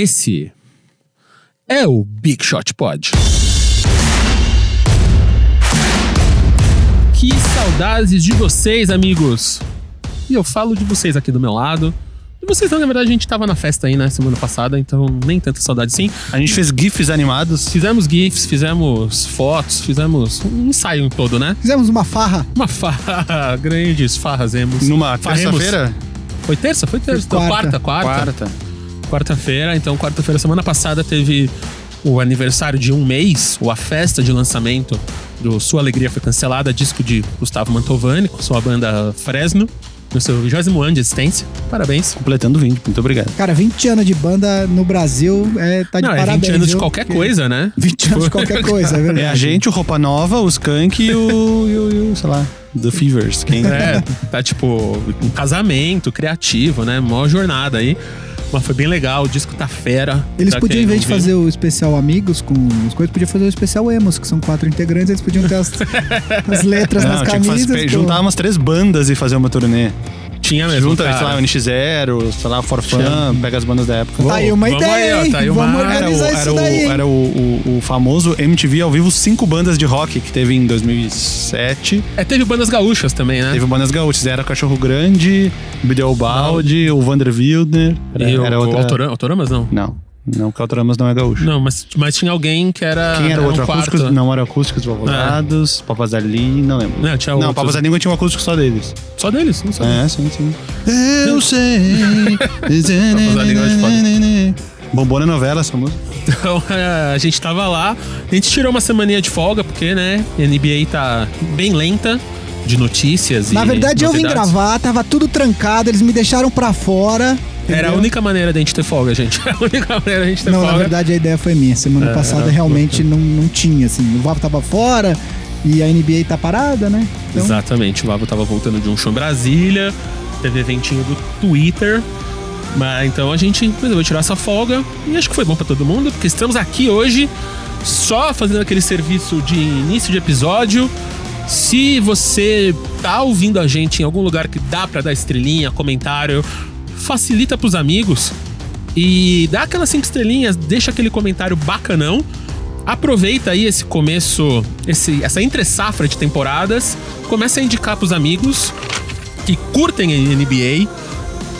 Esse é o Big Shot Pod. Que saudades de vocês, amigos! E eu falo de vocês aqui do meu lado. De vocês não, na verdade a gente tava na festa aí, né, semana passada, então nem tanta saudade sim. A gente fez GIFs animados. Fizemos GIFs, fizemos fotos, fizemos um ensaio todo, né? Fizemos uma farra. Uma farra, grandes farrazemos. Numa terça-feira? Foi terça? Foi terça. Então, Quarta. quarta, quarta. Quarta. Quarta-feira. Então, quarta-feira, semana passada, teve o aniversário de um mês, ou a festa de lançamento do Sua Alegria Foi Cancelada, disco de Gustavo Mantovani, com sua banda Fresno, no seu 20 ano de existência. Parabéns. Completando 20. Muito obrigado. Cara, 20 anos de banda no Brasil é, tá de Não, é parabéns. 20 anos de viu? qualquer Porque coisa, né? 20 anos de qualquer coisa, é verdade. É a gente, o Roupa Nova, os Skank e o, e o, e o, sei lá, The Fevers. Quem... É, tá tipo um casamento criativo, né? Mó jornada aí. Mas foi bem legal, o disco tá fera. Eles Pra podiam, em vez de viu. fazer o especial Amigos com as coisas, podiam fazer o especial Emos, que são quatro integrantes, eles podiam ter as, as letras Não, nas camisas. fazer, juntar umas três bandas e fazer uma turnê. Tinha mesmo. Junta, cara. sei lá, o NX0, sei lá, Forfan, pega as bandas da época. Tá aí uma Vamos ideia, aí, ó, tá aí uma- Vamos Era, o, organizar era, isso o, daí. hein? era o, o, o famoso MTV ao vivo cinco bandas de rock que teve em 2007. É, teve bandas gaúchas também, né? Teve bandas gaúchas. Era Cachorro Grande, Bideobaldi, o Vander Wildner. Era, E o era outra... Autoram- Autoramas, não? Não, não, Caltramas não é gaúcho. Não, mas, mas tinha alguém que era. Quem era o um outro? quarto. Acústicos? Não, era Acústicos Valvulados, Papas da Língua, não lembro. Não, tinha Não. Papas da Língua tinha um acústico só deles. Só deles, não sabia. É, sim, sim. Eu sei. Papas da Língua é Bombou na novela essa música. Então é, a gente tava lá, a gente tirou uma semaninha de folga, porque, né, a NBA tá bem lenta de notícias Na e verdade, eu vim novidades. gravar, tava tudo trancado, eles me deixaram pra fora. Era a entendeu? única maneira da gente ter folga, gente. A única maneira da gente ter Não, folga. na verdade a ideia foi minha. Semana É, passada era- realmente não, não tinha, assim. O Vavo tava fora e a NBA tá parada, né? Então, Exatamente, o Vavo tava voltando de um show em Brasília, teve eventinho do Twitter. Mas então a gente resolveu tirar essa folga e acho que foi bom pra todo mundo, porque estamos aqui hoje só fazendo aquele serviço de início de episódio. Se você tá ouvindo a gente em algum lugar que dá pra dar estrelinha, comentário, facilita pros amigos e dá aquelas cinco estrelinhas, deixa aquele comentário bacanão. Aproveita aí esse começo, esse, essa entre safra de temporadas, começa a indicar pros amigos que curtem a NBA,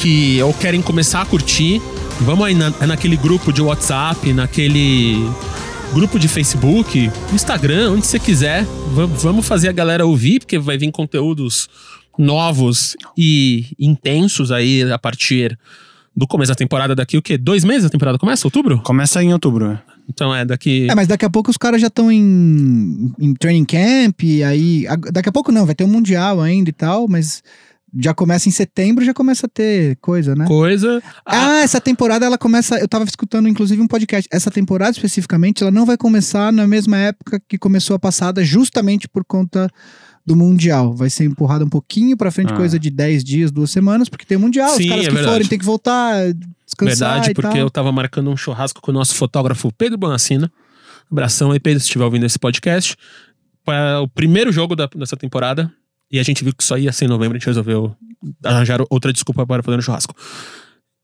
que ou querem começar a curtir. Vamos aí na, naquele grupo de WhatsApp, naquele grupo de Facebook, Instagram, onde você quiser. Va- Vamos fazer a galera ouvir, porque vai vir conteúdos novos e intensos aí a partir do começo da temporada daqui, o quê? Dois meses a temporada começa? Outubro? Começa em outubro. Então é daqui. É, mas daqui a pouco os caras já estão em, em training camp, e aí. a- Daqui a pouco não, vai ter um Mundial ainda e tal, mas já começa em setembro, já começa a ter coisa, né? Coisa. Ah, essa temporada ela começa. Eu tava escutando inclusive um podcast. Essa temporada especificamente, ela não vai começar na mesma época que começou a passada, justamente por conta do Mundial. Vai ser empurrada um pouquinho pra frente, Ah. coisa de 10 dias, duas semanas, porque tem Mundial. Sim, Os caras é que verdade. forem têm que voltar, descansar. Verdade, porque eu tava marcando um churrasco com o nosso fotógrafo Pedro Bonassina. Abração aí, Pedro, se estiver ouvindo esse podcast. Para o primeiro jogo da- dessa temporada. E a gente viu que só ia ser em novembro, a gente resolveu arranjar outra desculpa para fazer um churrasco.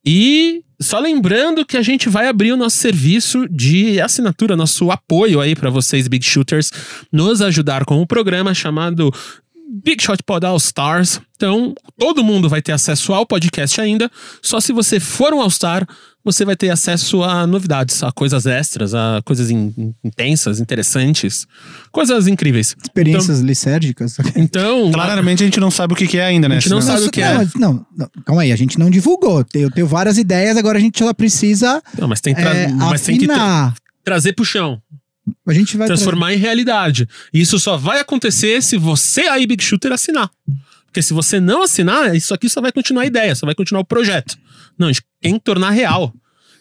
E só lembrando que a gente vai abrir o nosso serviço de assinatura, nosso apoio aí para vocês, Big Shooters, nos ajudar com um programa chamado Big Shot Pod All Stars. Então, todo mundo vai ter acesso ao podcast ainda. Só se você for um All Star, você vai ter acesso a novidades, a coisas extras, a coisas in- intensas, interessantes, coisas incríveis. Experiências licérgicas. Então, Claramente a gente não sabe o que que é ainda, né? A gente não sabe o que é. não, não, não, calma aí, a gente não divulgou. Eu tenho várias ideias, agora a gente só precisa não, mas tem, é, mas tem que tra- trazer pro chão, A gente vai transformar em realidade. E isso só vai acontecer se você aí, Big Shooter, assinar. Porque se você não assinar, isso aqui só vai continuar a ideia, só vai continuar o projeto. Não, a gente tem que tornar real.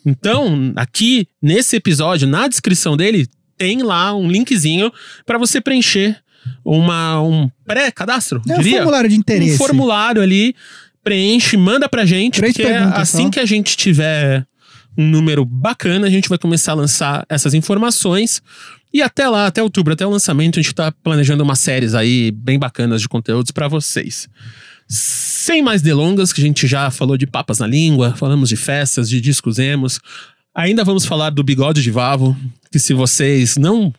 Então, aqui nesse episódio, na descrição dele, tem lá um linkzinho para você preencher uma, um pré-cadastro, É um diria. formulário de interesse. Um formulário ali, preenche, manda pra gente, Três porque assim só. que a gente tiver um número bacana, a gente vai começar a lançar essas informações. E até lá, até outubro, até o lançamento, a gente tá planejando umas séries aí bem bacanas de conteúdos pra vocês. Sem mais delongas, que a gente já falou de papas na língua, falamos de festas, de discos emos. Ainda vamos falar do bigode de Vavo, que se vocês não.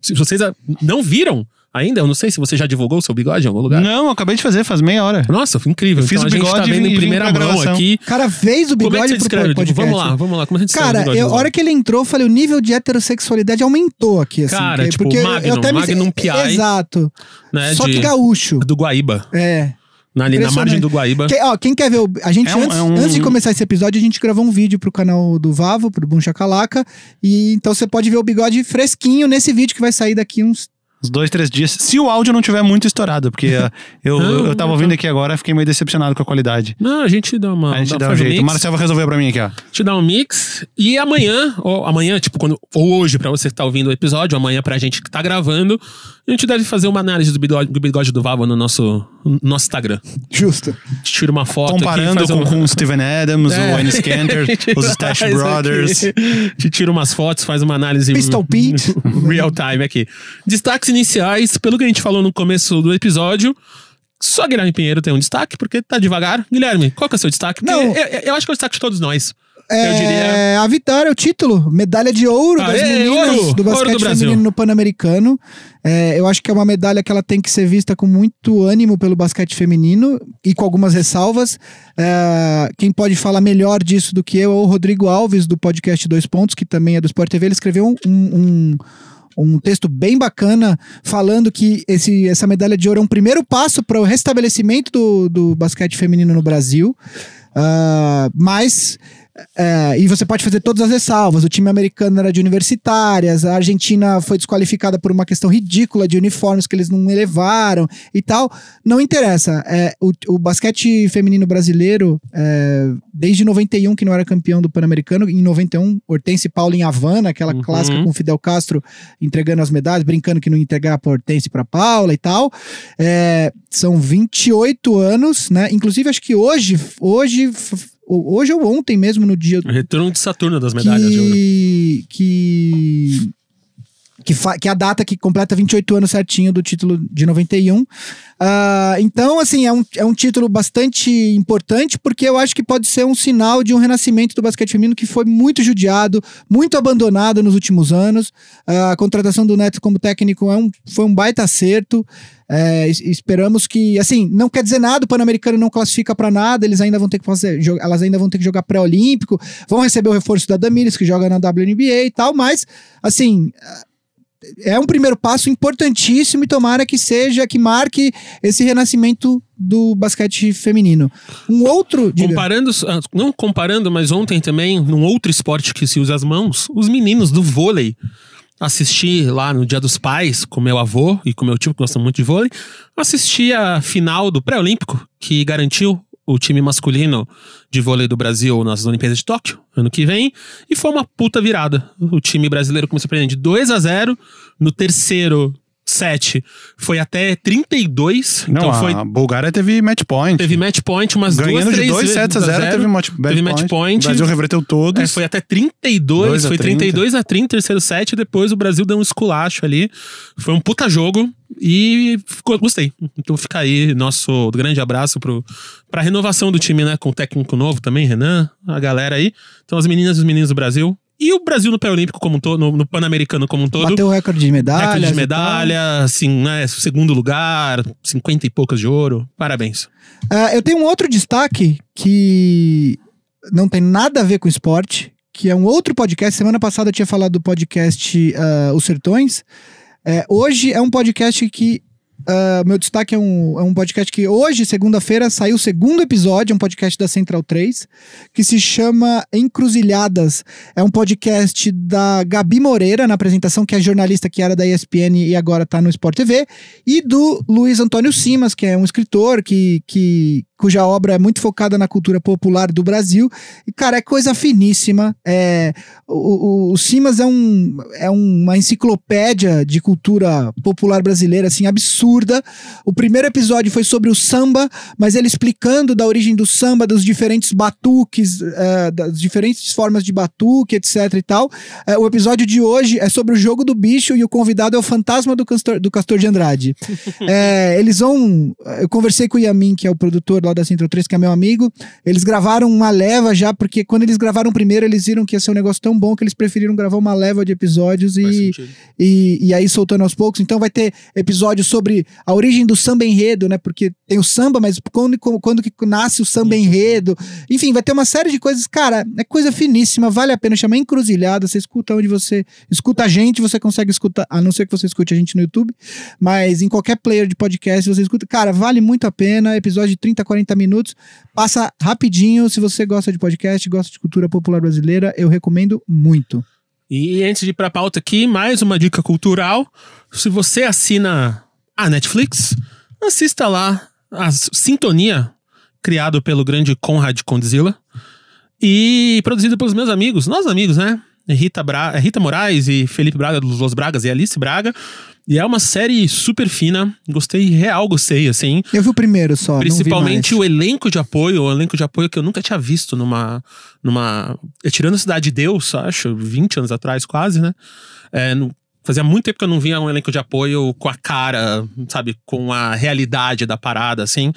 Se vocês não viram ainda, eu não sei se você já divulgou o seu bigode em algum lugar. Não, eu acabei de fazer faz meia hora. Nossa, foi incrível. Eu fiz então, o a gente tá bigode vendo em primeira mão gravação. aqui. O cara fez o Como é que bigode você pro descreve? podcast. Vamos lá, vamos lá. Como a gente Cara, bigode a hora que ele entrou, eu falei, o nível de heterossexualidade aumentou aqui, assim. Cara, que- tipo, porque Magnum, eu até me- Magnum PI. Exato. né, Só de- que gaúcho. do Guaíba. É. Na, ali na margem do Guaíba. Quem, ó, quem quer ver o. A gente, É um- antes, é um- antes de começar esse episódio, a gente gravou um vídeo pro canal do Vavo, pro Bum Chacalaca. E então você pode ver o bigode fresquinho nesse vídeo que vai sair daqui uns. Uns dois, três dias. Se o áudio não tiver muito estourado, porque uh, eu, Não, eu, eu tava ouvindo aqui agora fiquei meio decepcionado com a qualidade. Não, a gente dá uma. a gente dá um faz jeito. mix. O Marcel vai resolver pra mim aqui, ó. te dar um mix. E amanhã, ou amanhã, tipo, quando, ou hoje, pra você que tá ouvindo o episódio, amanhã pra gente que tá gravando, a gente deve fazer uma análise do bigode do, bigode do Vava no nosso, no nosso Instagram. Justo. A gente tira uma foto Comparando aqui, com, um... com o Steven Adams, É. o A gente os faz Stash. Brothers. A gente tira umas fotos, faz uma análise Pistol Pete. real time aqui. Destaques iniciais, pelo que a gente falou no começo do episódio. Só Guilherme Pinheiro tem um destaque, porque tá devagar. Guilherme, qual que é o seu destaque? Porque Não. Eu, eu acho que é o destaque de todos nós. É, Eu diria. A vitória, o título, medalha de ouro das Aê, meninas ouro! do basquete do feminino no Pan-Americano. É, eu acho que é uma medalha que ela tem que ser vista com muito ânimo pelo basquete feminino e com algumas ressalvas. É, quem pode falar melhor disso do que eu é o Rodrigo Alves, do podcast Dois Pontos, que também é do Sport TV. Ele escreveu um- um, um texto bem bacana falando que esse, essa medalha de ouro é um primeiro passo para o restabelecimento do, do basquete feminino no Brasil. Ah, mas. É, e você pode fazer todas as ressalvas. O time americano era de universitárias, a Argentina foi desqualificada por uma questão ridícula de uniformes que eles não elevaram e tal. Não interessa. É, o, o basquete feminino brasileiro, é, desde 91, que não era campeão do Pan-Americano, em 91, Hortense Paulo em Havana, aquela Uhum. clássica com Fidel Castro entregando as medalhas, brincando que não ia entregar para Hortense para Paula e tal. É, são 28 anos, né? Inclusive, acho que hoje, hoje, hoje ou ontem mesmo, no dia O retorno de Saturno das medalhas de ouro. que, que, que, é a data que completa 28 anos certinho do título de 91. Ah, então, assim, é um, é um título bastante importante, porque eu acho que pode ser um sinal de um renascimento do basquete feminino que foi muito judiado, muito abandonado nos últimos anos. Ah, a contratação do Neto como técnico é um, foi um baita acerto. É, es- esperamos que, assim, não quer dizer nada, o Pan-Americano não classifica pra nada, eles ainda vão ter que fazer, elas ainda vão ter que jogar pré-olímpico, vão receber o reforço da Damiris, que joga na WNBA e tal, mas, assim, é um primeiro passo importantíssimo e tomara que seja, que marque esse renascimento do basquete feminino. Um outro, diga, Comparando, ah, não comparando, mas ontem também, num outro esporte que se usa as mãos, os meninos do vôlei. Assisti lá no Dia dos Pais com meu avô e com meu tio, que gosta muito de vôlei. Assisti a final do pré-olímpico, que garantiu o time masculino de vôlei do Brasil nas Olimpíadas de Tóquio, ano que vem. E foi uma puta virada. O time brasileiro começou perdendo de 2 a 0 No terceiro set foi até 32. Não, então a foi Bulgária teve match point. Teve match point umas Ganhando duas, de três 2 vezes sets a 0, teve match, teve match point. O Brasil reverteu todos. É, foi até 32, 2 a foi 30. 32 a 30, terceiro set, depois o Brasil deu um esculacho ali. Foi um puta jogo e ficou, gostei. Então fica aí nosso grande abraço pro, pra renovação do time, né? Com o técnico novo também, Renan, a galera aí. Então as meninas e os meninos do Brasil. E o Brasil no pré-olímpico como um todo, no, no Pan-Americano como um todo. bateu o recorde de medalhas. Recorde de medalha, assim, né? Segundo lugar, 50 e poucas de ouro. Parabéns. Ah, eu tenho um outro destaque que não tem nada a ver com esporte, que é um outro podcast. Semana passada eu tinha falado do podcast ah, Os Sertões. É, hoje é um podcast que. Ah, meu destaque é um, é um podcast que hoje, segunda-feira, saiu o segundo episódio, é um podcast da Central 3, que se chama Encruzilhadas. É um podcast da Gabi Moreira, na apresentação, que é jornalista que era da ESPN e agora tá no Sport TV, e do Luiz Antônio Simas, que é um escritor que, que, cuja obra é muito focada na cultura popular do Brasil. E, cara, é coisa finíssima. É, o, o, o Simas é, um, é uma enciclopédia de cultura popular brasileira, assim, absurda. O primeiro episódio foi sobre o samba, mas ele explicando da origem do samba, dos diferentes batuques, é, das diferentes formas de batuque, etc e tal. É, o episódio de hoje é sobre o jogo do bicho e o convidado é o fantasma do Castor, do Castor de Andrade. É, eles vão. Eu conversei com o Yamin, que é o produtor lá da Central 3, que é meu amigo. Eles gravaram uma leva já, porque quando eles gravaram primeiro, eles viram que ia ser um negócio tão bom que eles preferiram gravar uma leva de episódios e, e, e aí soltando aos poucos. Então vai ter episódio sobre a origem do samba enredo, né? Porque tem o samba, mas quando, quando que nasce o samba enredo. Enfim, vai ter uma série de coisas. Cara, é coisa finíssima, vale a pena chamar encruzilhada. Você escuta onde você escuta a gente, você consegue escutar, a não ser que você escute a gente no YouTube, mas em qualquer player de podcast você escuta. Cara, vale muito a pena. Episódio de 30, 40 minutos. Passa rapidinho. Se você gosta de podcast, gosta de cultura popular brasileira, eu recomendo muito. E antes de ir pra pauta aqui, mais uma dica cultural. Se você assina a Netflix, assista lá a Sintonia, criado pelo grande Conrad Condzilla e produzido pelos meus amigos, nossos amigos, né? Rita, Bra Rita Moraes e Felipe Braga dos Los Bragas e Alice Braga. E é uma série super fina. Gostei, real gostei, assim. Eu vi o primeiro só. Principalmente o elenco de apoio, o elenco de apoio que eu nunca tinha visto numa. numa é, tirando a Cidade de Deus, acho, 20 anos atrás, quase, né? É, no- fazia muito tempo que eu não via um elenco de apoio com a cara, sabe, com a realidade da parada, assim.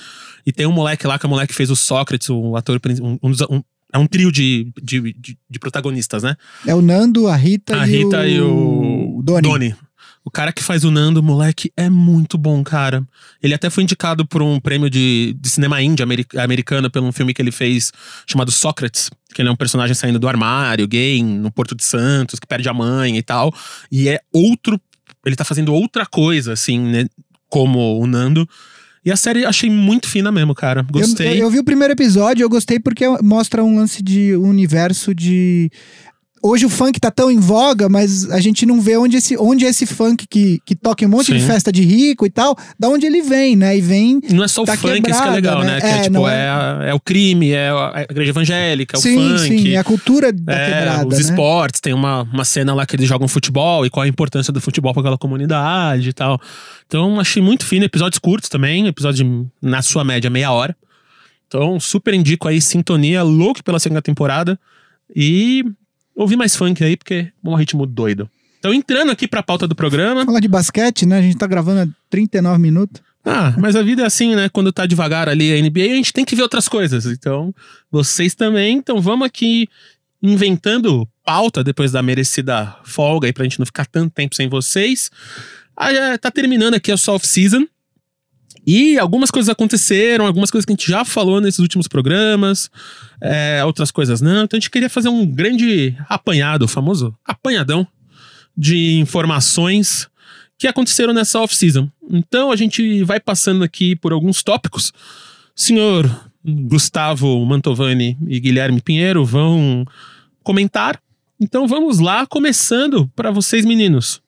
E tem um moleque lá, que é o moleque que fez o Sócrates, o ator. Um, um- é um trio de, de, de- de protagonistas, né? É o Nando, a Rita, a e, Rita o... e o Doni. O cara que faz o Nando, moleque, é muito bom, cara. Ele até foi indicado por um prêmio de, de cinema índia ameri- americano pelo um filme que ele fez chamado Sócrates. Que ele é um personagem saindo do armário, gay, no Porto de Santos, que perde a mãe e tal. E é outro. Ele tá fazendo outra coisa, assim, né? Como o Nando. E a série achei muito fina mesmo, cara. Eu, Gostei. eu, eu vi o primeiro episódio, eu gostei porque mostra um lance de um universo de. Hoje o funk tá tão em voga, mas a gente não vê onde esse, onde esse funk que, que toca em um monte de Sim. festa de rico e tal, da onde ele vem, né? E vem. Não é só o tá funk, isso que é quebrada, legal, né? né? Que é, É, tipo, é... é- a- é o crime, é a igreja evangélica, é o sim, funk. sim, é a cultura da É, quebrada. os né? esportes, tem uma, uma cena lá que eles jogam futebol e qual a importância do futebol para aquela comunidade e tal. Então, achei muito fino. Episódios curtos também, episódio de, na sua média, meia hora. Então, super indico aí Sintonia, louco pela segunda temporada. E ouvir mais funk aí, porque é um ritmo doido. Então, entrando aqui pra pauta do programa. Falar de basquete, né? A gente tá gravando há 39 minutos. Ah, mas a vida é assim, né? Quando tá devagar ali a NBA, a gente tem que ver outras coisas. Então, vocês também. Então, vamos aqui inventando pauta depois da merecida folga aí pra gente não ficar tanto tempo sem vocês. Ah, é, tá terminando aqui a sua off-season. E algumas coisas aconteceram, algumas coisas que a gente já falou nesses últimos programas, é, outras coisas não. Então a gente queria fazer um grande apanhado, o famoso apanhadão de informações que aconteceram nessa off-season. Então a gente vai passando aqui por alguns tópicos. Senhor Gustavo Mantovani e Guilherme Pinheiro vão comentar. Então vamos lá, começando para vocês meninos.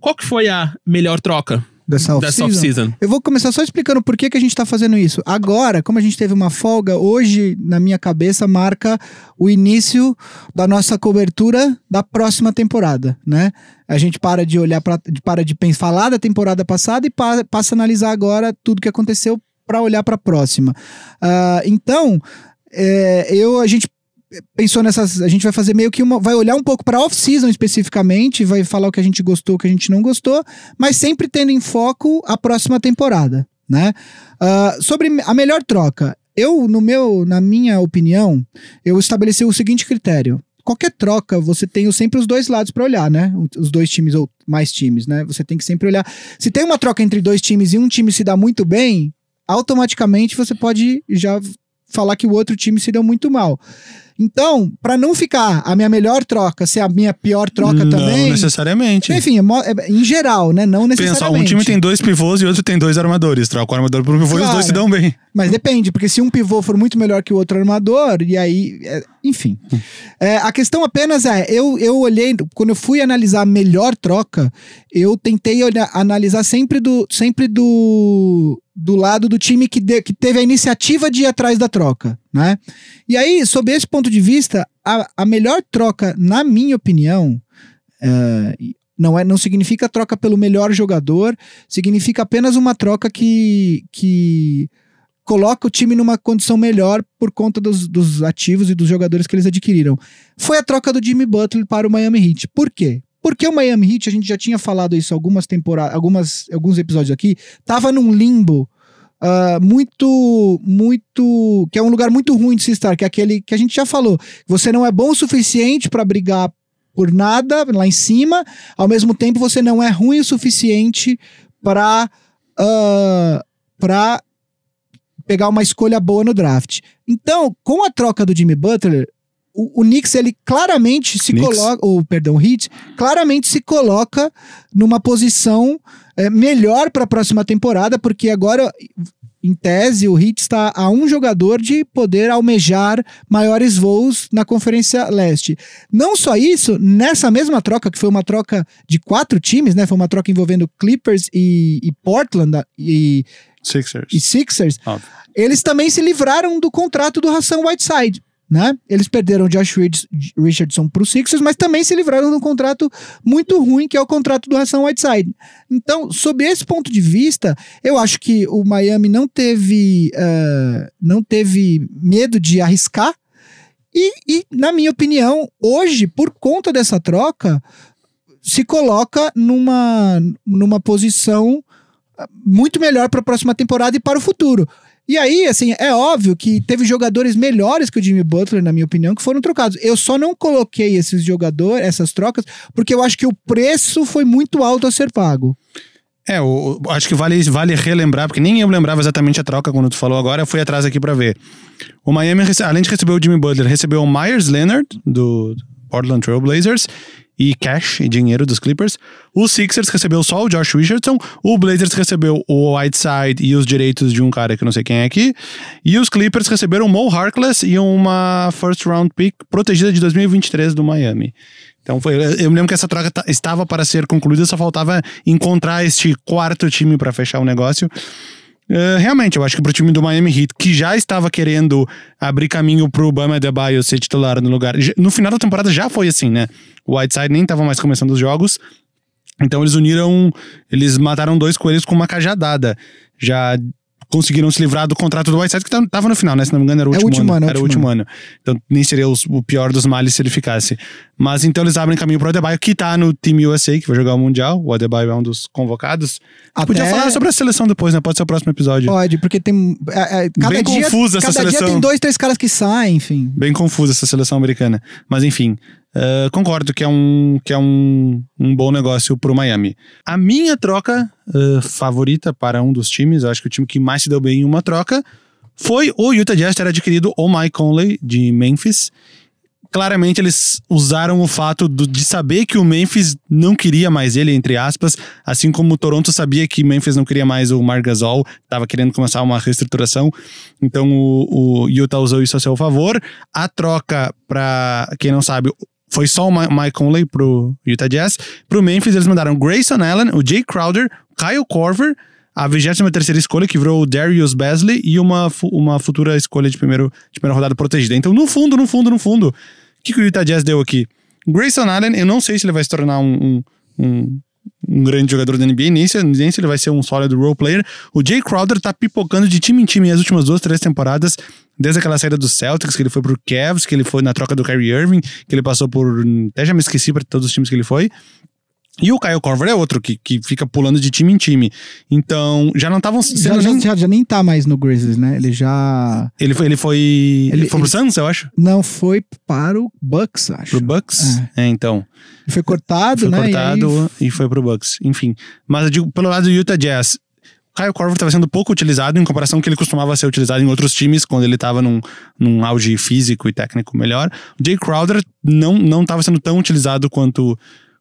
Qual que foi a melhor troca Dessa off-season. off-season? Eu vou começar só explicando por que, que a gente tá fazendo isso. Agora, como a gente teve uma folga, hoje, na minha cabeça, marca o início da nossa cobertura da próxima temporada, né? A gente para de olhar para para de pensar, falar da temporada passada e pa- passa a analisar agora tudo que aconteceu para olhar para a próxima. Ah, então, é, eu a gente pensou nessas. A gente vai fazer meio que uma. Vai olhar um pouco para off-season especificamente, vai falar o que a gente gostou, o que a gente não gostou, mas sempre tendo em foco a próxima temporada, né? Ah, sobre a melhor troca. Eu, no meu, na minha opinião, eu estabeleci o seguinte critério. Qualquer troca, você tem sempre os dois lados para olhar, né? Os dois times ou mais times, né? Você tem que sempre olhar. Se tem uma troca entre dois times e um time se dá muito bem, automaticamente você pode já falar que o outro time se deu muito mal. Então, para não ficar a minha melhor troca ser a minha pior troca não também. necessariamente. Enfim, é é- em geral, né? Não Pensa, necessariamente. um time tem dois pivôs e outro tem dois armadores. Troca o armador por um pivô e os Claro. dois se dão bem. Mas depende, porque se um pivô for muito melhor que o outro armador, e aí. é, enfim. É, a questão apenas é: eu, eu olhei, quando eu fui analisar a melhor troca, eu tentei olhar- analisar sempre do, sempre do, do lado do time que, de- que teve a iniciativa de ir atrás da troca, né? E aí, sob esse ponto de vista, a, a melhor troca, na minha opinião, é, não, é, não significa troca pelo melhor jogador, significa apenas uma troca que, que coloca o time numa condição melhor por conta dos, dos ativos e dos jogadores que eles adquiriram. Foi a troca do Jimmy Butler para o Miami Heat. Por quê? Porque o Miami Heat, a gente já tinha falado isso algumas temporadas, algumas, alguns episódios aqui, tava num limbo ah, muito, muito. que é um lugar muito ruim de se estar, que é aquele que a gente já falou. Você não é bom o suficiente para brigar por nada lá em cima, ao mesmo tempo você não é ruim o suficiente para para pegar uma escolha boa no draft. Então, com a troca do Jimmy Butler, o, o Knicks ele claramente se Knicks. coloca, ou perdão, o Heat claramente se coloca numa posição é, melhor para a próxima temporada, porque agora em tese, o Heat está a um jogador de poder almejar maiores voos na Conferência Leste. Não só isso, nessa mesma troca, que foi uma troca de quatro times, né? Foi uma troca envolvendo Clippers e, e Portland e, Sixers. e Sixers, Óbvio. eles também se livraram do contrato do Hassan Whiteside. Né? Eles perderam Josh Richardson para o Sixers, mas também se livraram de um contrato muito ruim, que é o contrato do Hassan Whiteside. Então, sob esse ponto de vista, eu acho que o Miami não teve, eh, não teve medo de arriscar. E, e, na minha opinião, hoje, por conta dessa troca, se coloca numa, numa posição ah, muito melhor para a próxima temporada e para o futuro. E aí, assim, é óbvio que teve jogadores melhores que o Jimmy Butler, na minha opinião, que foram trocados. Eu só não coloquei esses jogadores, essas trocas, porque eu acho que o preço foi muito alto a ser pago. É, o, o- acho que vale, vale relembrar, porque nem eu lembrava exatamente a troca quando tu falou agora, eu fui atrás aqui pra ver. O Miami, além de receber o Jimmy Butler, recebeu o Myers Leonard, do Portland Trail Blazers, e cash, e dinheiro dos Clippers. O Sixers recebeu só o Josh Richardson, o Blazers recebeu o Whiteside e os direitos de um cara que não sei quem é aqui, e os Clippers receberam o Mo Harkless e uma first round pick protegida de 2023 do Miami. Então foi, eu me lembro que essa troca ta- estava para ser concluída, só faltava encontrar este quarto time para fechar o negócio. Eh, realmente, eu acho que pro time do Miami Heat, que já estava querendo abrir caminho pro Bama Adebayo ser titular no lugar. No final da temporada já foi assim, né? O Whiteside nem estava mais começando os jogos. Então eles uniram, eles mataram dois coelhos com uma cajadada. Já conseguiram se livrar do contrato do Whiteside, que tava no final, né? Se não me engano, era o É último, último ano, é o Era o último último ano. Então nem seria os- o pior dos males se ele ficasse. Mas então eles abrem caminho pro Adebayo, que tá no time USA, que vai jogar o Mundial. O Adebayo é um dos convocados. Até- Podia falar sobre a seleção depois, né? Pode ser o próximo episódio. Pode, porque tem. é, é, cada Bem dia, confusa essa cada seleção. dia tem dois, três caras que saem, enfim. Bem confusa essa seleção americana. Mas enfim, eh, concordo que é um, que é um, um bom negócio pro Miami. A minha troca eh, favorita para um dos times, eu acho que o time que mais se deu bem em uma troca, foi o Utah Jazz ter adquirido o Mike Conley de Memphis. Claramente eles usaram o fato do- de saber que o Memphis não queria mais ele, entre aspas, assim como o Toronto sabia que Memphis não queria mais o Marc Gasol, estava querendo começar uma reestruturação. Então o, o Utah usou isso a seu favor. A troca, para quem não sabe, foi só o Mi- Mike Conley pro Utah Jazz. Pro Memphis eles mandaram Grayson Allen, o Jay Crowder, Kyle Korver, a 23 escolha que virou o Darius Basley e uma, uma futura escolha de, primeiro, de primeira rodada protegida. Então no fundo, no fundo, no fundo, o que, que o Utah Jazz deu aqui? Grayson Allen, eu não sei se ele vai se tornar um, um, um, um grande jogador da NBA, nem se, nem se ele vai ser um sólido role player. O Jay Crowder tá pipocando de time em time as últimas duas, três temporadas, desde aquela saída do Celtics, que ele foi pro Cavs, que ele foi na troca do Kyrie Irving, que ele passou por. Até já me esqueci para todos os times que ele foi. E o Kyle Korver é outro que, que fica pulando de time em time. Então, já não estavam Já, nem. já, já nem tá mais no Grizzlies, né? Ele já. Ele foi. Ele foi. Ele, Ele- foi pro ele- Suns, eu acho? Não foi para o Bucks, acho. Pro Bucks? É, então. Ele foi cortado, Foi né? cortado E aí- e, foi pro Bucks. Enfim. Mas eu digo, pelo lado do Utah Jazz, Kyle Korver estava sendo pouco utilizado em comparação com que ele costumava ser utilizado em outros times, quando ele estava num, num auge físico e técnico melhor. O Jay Crowder não estava sendo tão utilizado quanto,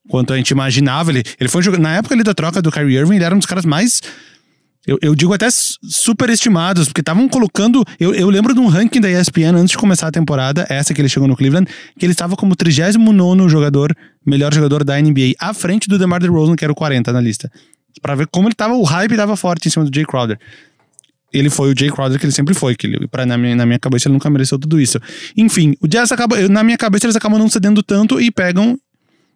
quanto a gente imaginava. Ele, ele foi Na época ali da troca do Kyrie Irving, ele era um dos caras mais. Eu, eu digo até su- superestimados, porque estavam colocando. Eu, eu lembro de um ranking da ESPN antes de começar a temporada, essa que ele chegou no Cleveland, que ele estava como 39 jogador, melhor jogador da NBA, à frente do DeMar DeRozan, que era o 40 na lista. Pra ver como ele tava, o hype tava forte em cima do Jay Crowder. Ele foi o Jay Crowder que ele sempre foi, que ele, pra, na, minha, na minha cabeça ele nunca mereceu tudo isso. Enfim, o Jazz acaba, na minha cabeça eles acabam não cedendo tanto e pegam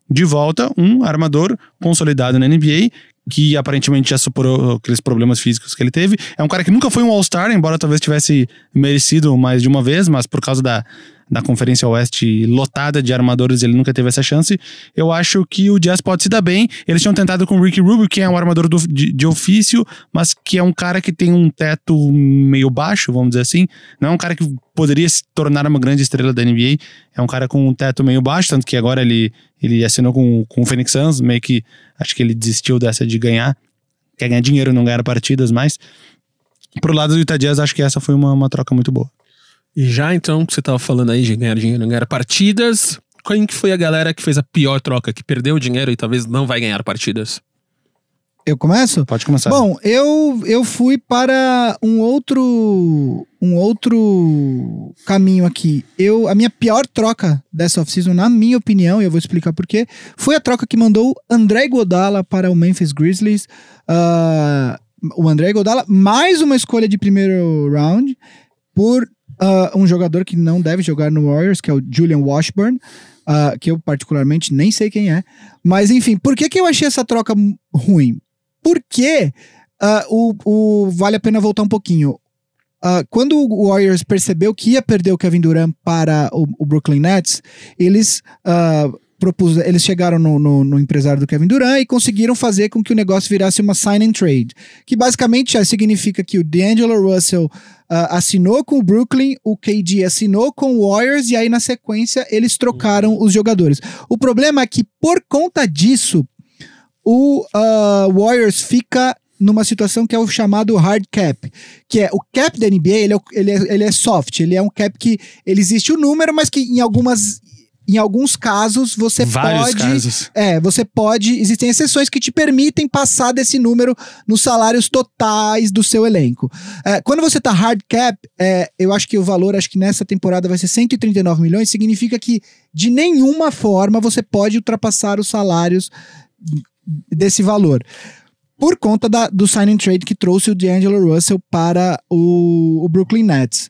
de volta um armador consolidado na NBA, que aparentemente já superou aqueles problemas físicos que ele teve. É um cara que nunca foi um All-Star, embora talvez tivesse merecido mais de uma vez, mas por causa da da Conferência Oeste lotada de armadores, ele nunca teve essa chance. Eu acho que o Jazz pode se dar bem. Eles tinham tentado com o Ricky Rubio, que é um armador do, de, de, ofício, mas que é um cara que tem um teto meio baixo, vamos dizer assim. Não é um cara que poderia se tornar uma grande estrela da NBA. É um cara com um teto meio baixo, tanto que agora ele, ele assinou com, com o Phoenix Suns, meio que acho que ele desistiu dessa de ganhar. Quer ganhar dinheiro, não ganhar partidas mais. Pro lado do Utah Jazz, acho que essa foi uma, uma troca muito boa. E já então, que você tava falando aí de ganhar dinheiro, ganhar partidas, quem que foi a galera que fez a pior troca, que perdeu dinheiro e talvez não vai ganhar partidas? Eu começo? Pode começar. Bom, eu, eu fui para um outro um outro caminho aqui. Eu a minha pior troca dessa off-season, na minha opinião, e eu vou explicar por quê, foi a troca que mandou André Godala para o Memphis Grizzlies. Uh, o André Godala, mais uma escolha de primeiro round por uh, um jogador que não deve jogar no Warriors, que é o Julian Washburn. Uh, que eu particularmente nem sei quem é. Mas enfim, por que, que eu achei essa troca ruim? Porque uh, o, o, vale a pena voltar um pouquinho. Uh, quando o Warriors percebeu que ia perder o Kevin Durant para o, o Brooklyn Nets, eles uh, propus, eles chegaram no, no, no, empresário do Kevin Durant e conseguiram fazer com que o negócio virasse uma sign and trade, que basicamente já significa que o D'Angelo Russell uh, assinou com o Brooklyn, o KD assinou com o Warriors e aí na sequência eles trocaram os jogadores. O problema é que por conta disso o uh, Warriors fica numa situação que é o chamado hard cap, que é o cap da NBA, ele é, ele é, ele é soft, ele é um cap que ele existe o número, mas que em algumas em alguns casos você Vários pode casos. é você pode existem exceções que te permitem passar desse número nos salários totais do seu elenco é, quando você tá hard cap é, eu acho que o valor acho que nessa temporada vai ser 139 milhões significa que de nenhuma forma você pode ultrapassar os salários desse valor. Por conta da, do sign trade que trouxe o D'Angelo Russell para o, o Brooklyn Nets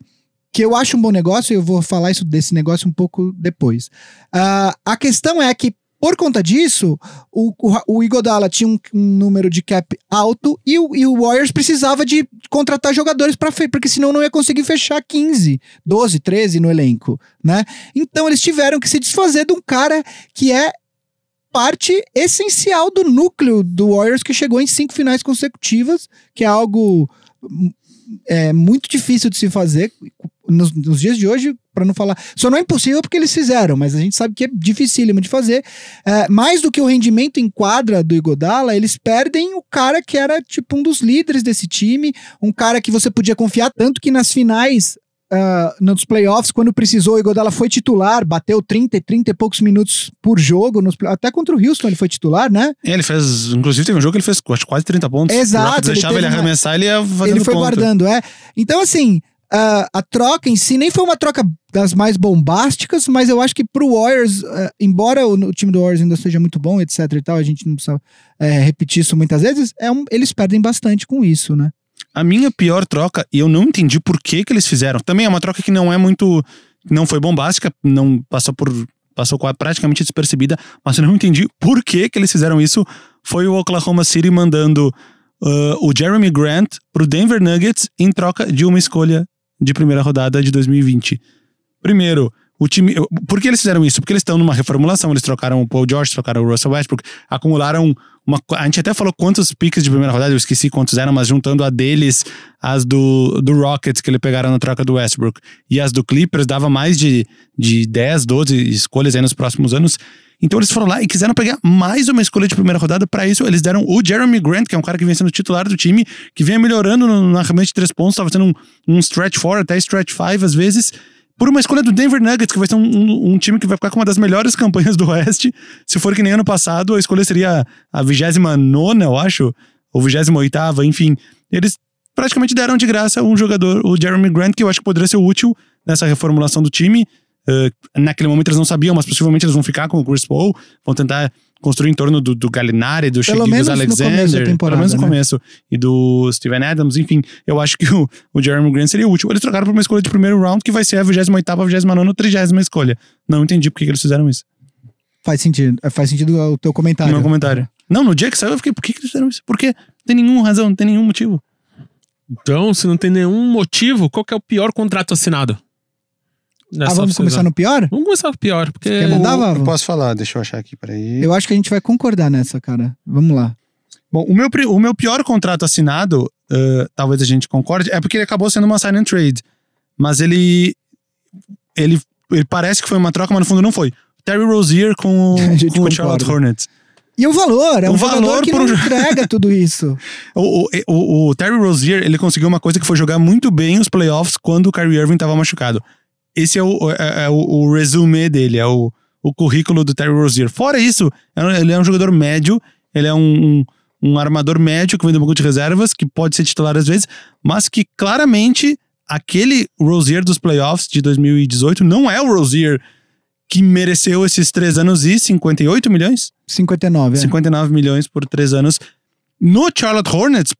que eu acho um bom negócio, e eu vou falar isso desse negócio um pouco depois. Uh, a questão é que, por conta disso, o, o, o Igodala tinha um, um, número de cap alto e o, e o Warriors precisava de contratar jogadores para porque senão não ia conseguir fechar 15, 12, 13 no elenco, né? Então eles tiveram que se desfazer de um cara que é parte essencial do núcleo do Warriors que chegou em cinco finais consecutivas, que é algo é, muito difícil de se fazer nos, nos dias de hoje, para não falar. Só não é impossível porque eles fizeram, mas a gente sabe que é dificílimo de fazer. É, mais do que o rendimento em quadra do Igodala, eles perdem o cara que era tipo um dos líderes desse time, um cara que você podia confiar tanto que nas finais uh, nos playoffs, quando precisou, o Igodala foi titular, bateu 30 e 30 e poucos minutos por jogo, nos, até contra o Houston ele foi titular, né? É, ele fez, inclusive teve um jogo que ele fez quase 30 pontos. Exato. Ele deixava ele arremessar, ele ia fazendo Ele foi ponto. guardando, é. Então, assim, Uh, a troca em si nem foi uma troca das mais bombásticas, mas eu acho que pro Warriors, uh, embora o, o, time do Warriors ainda seja muito bom, etc e tal, a gente não precisa é, repetir isso muitas vezes, é um, eles perdem bastante com isso, né? A minha pior troca, e eu não entendi por que que eles fizeram. Também é uma troca que não é muito. Não foi bombástica, não passou por. Passou praticamente despercebida, mas eu não entendi por que que eles fizeram isso. Foi o Oklahoma City mandando uh, o Jeremy Grant pro Denver Nuggets em troca de uma escolha de primeira rodada de 2020. Primeiro, o time. Por que eles fizeram isso? Porque eles estão numa reformulação. Eles trocaram o Paul George, trocaram o Russell Westbrook, acumularam uma. A gente até falou quantos piques de primeira rodada, eu esqueci quantos eram, mas juntando a deles, as do, do Rockets que eles pegaram na troca do Westbrook e as do Clippers, dava mais de, de 10, 12 escolhas aí nos próximos anos. Então eles foram lá e quiseram pegar mais uma escolha de primeira rodada. Para isso, eles deram o Jeremy Grant, que é um cara que vem sendo titular do time, que vem melhorando no, na arremesso de três pontos, estava sendo um, um stretch 4, até stretch 5 às vezes por uma escolha do Denver Nuggets, que vai ser um, um, um, time que vai ficar com uma das melhores campanhas do Oeste. Se for que nem ano passado, a escolha seria a 29, eu acho, ou 28, enfim. Eles praticamente deram de graça um jogador, o Jeremy Grant, que eu acho que poderia ser útil nessa reformulação do time. Uh, naquele momento eles não sabiam, mas possivelmente eles vão ficar com o Chris Paul, vão tentar construir em torno do, do Gallinari, do Pelo menos Alexander, pelo menos no né? começo, e do Steven Adams, enfim, eu acho que o, o Jeremy Grant seria útil. Eles trocaram por uma escolha de primeiro round que vai ser a 28 a 29 30 escolha. Não entendi por que, que eles fizeram isso. Faz sentido, faz sentido o teu comentário. O meu comentário. Não, no dia que saiu eu fiquei, por que, que eles fizeram isso? Por quê? Não tem nenhuma razão, não tem nenhum motivo. Então, se não tem nenhum motivo, qual que é o pior contrato assinado? Nessa ah, vamos começar no pior? Vamos começar com o pior, porque. Quer mandar, Eu- Vavo? eu posso falar, deixa eu achar aqui, peraí. Eu acho que a gente vai concordar nessa, cara. Vamos lá. Bom, o meu, o meu pior contrato assinado, uh, talvez a gente concorde, é porque ele acabou sendo uma sign and trade. Mas ele, ele. Ele parece que foi uma troca, mas no fundo não foi. Terry Rozier com, com o. Charlotte Hornets. E o valor? É um O valor que por não um- entrega tudo isso. O, o, o, o Terry Rozier, ele conseguiu uma coisa que foi jogar muito bem os playoffs quando o Kyrie Irving estava machucado. Esse é o, é, é o, o resume dele, é o, o currículo do Terry Rozier. Fora isso, é ele é um jogador médio, ele é um, um, um armador médio que vem do banco de reservas, que pode ser titular às vezes, mas que claramente aquele Rozier dos playoffs de 2018 não é o Rozier que mereceu esses três anos e 58 milhões? 59, é. 59 milhões por três anos. No Charlotte Hornets,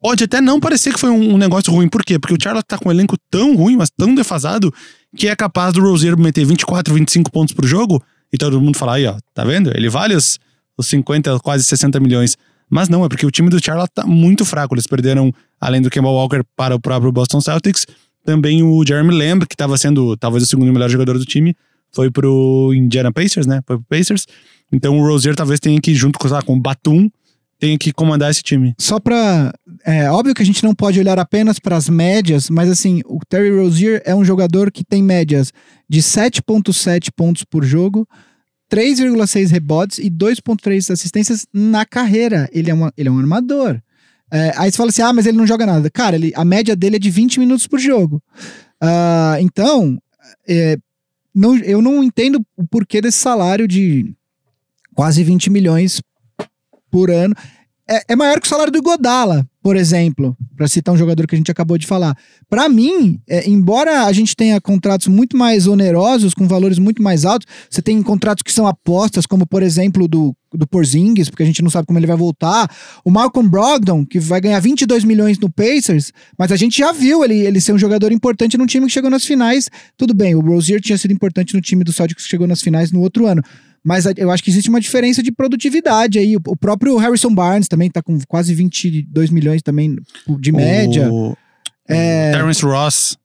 pode até não parecer que foi um, um negócio ruim. Por quê? Porque o Charlotte tá com um elenco tão ruim, mas tão defasado, que é capaz do Rozier meter 24, 25 pontos por jogo e todo mundo falar aí, ó, tá vendo? Ele vale os, os 50, quase 60 milhões. Mas não, é porque o time do Charlotte tá muito fraco. Eles perderam, além do Kemba Walker, para o próprio Boston Celtics, também o Jeremy Lamb, que estava sendo talvez o segundo melhor jogador do time, foi pro Indiana Pacers, né? Foi pro Pacers. Então o Rozier talvez tenha que, junto com, com o Batum, tenha que comandar esse time. Só pra. É óbvio que a gente não pode olhar apenas para as médias, mas assim, o Terry Rozier é um jogador que tem médias de 7,7 pontos por jogo, 3,6 rebotes e 2,3 assistências na carreira. Ele é, uma, ele é um armador. É, aí você fala assim: ah, mas ele não joga nada. Cara, ele, a média dele é de 20 minutos por jogo. Ah, então, é, não, eu não entendo o porquê desse salário de quase 20 milhões por ano. É, é maior que o salário do Godala, por exemplo, para citar um jogador que a gente acabou de falar. Para mim, é, embora a gente tenha contratos muito mais onerosos, com valores muito mais altos, você tem contratos que são apostas, como por exemplo do, do Porzingis, porque a gente não sabe como ele vai voltar. O Malcolm Brogdon, que vai ganhar 22 milhões no Pacers, mas a gente já viu ele, ele ser um jogador importante num time que chegou nas finais. Tudo bem, o Rozier tinha sido importante no time do Celtics que chegou nas finais no outro ano. Mas eu acho que existe uma diferença de produtividade aí. O, próprio Harrison Barnes também tá com quase 22 milhões também de média. O, É. Terrence Ross,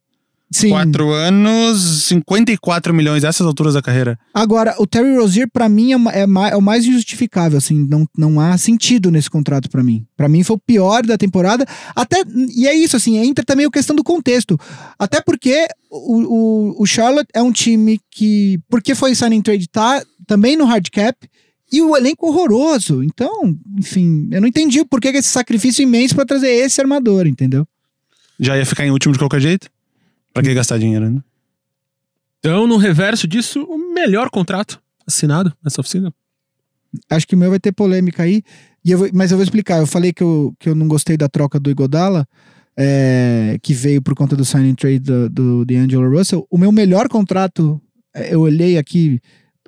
Sim. quatro anos, 54 milhões, essas alturas da carreira. Agora, o Terry Rozier, pra mim, é, é é o mais injustificável, assim, não, não há sentido nesse contrato pra mim. Pra mim foi o pior da temporada, até, e é isso, assim, entra também a questão do contexto. Até porque o, o, o Charlotte é um time que, porque foi signing trade, tá também no hard cap, e o elenco horroroso. Então, enfim, eu não entendi o porquê que esse sacrifício imenso pra trazer esse armador, entendeu? Já ia ficar em último de qualquer jeito? Pra que gastar dinheiro, né? Então, no reverso disso, o melhor contrato assinado nessa oficina. acho que o meu vai ter polêmica aí. E eu vou- mas eu vou explicar. Eu falei que eu, que eu não gostei da troca do Igodala, é, que veio por conta do signing trade do, do D'Angelo Russell. O meu melhor contrato, é, eu olhei aqui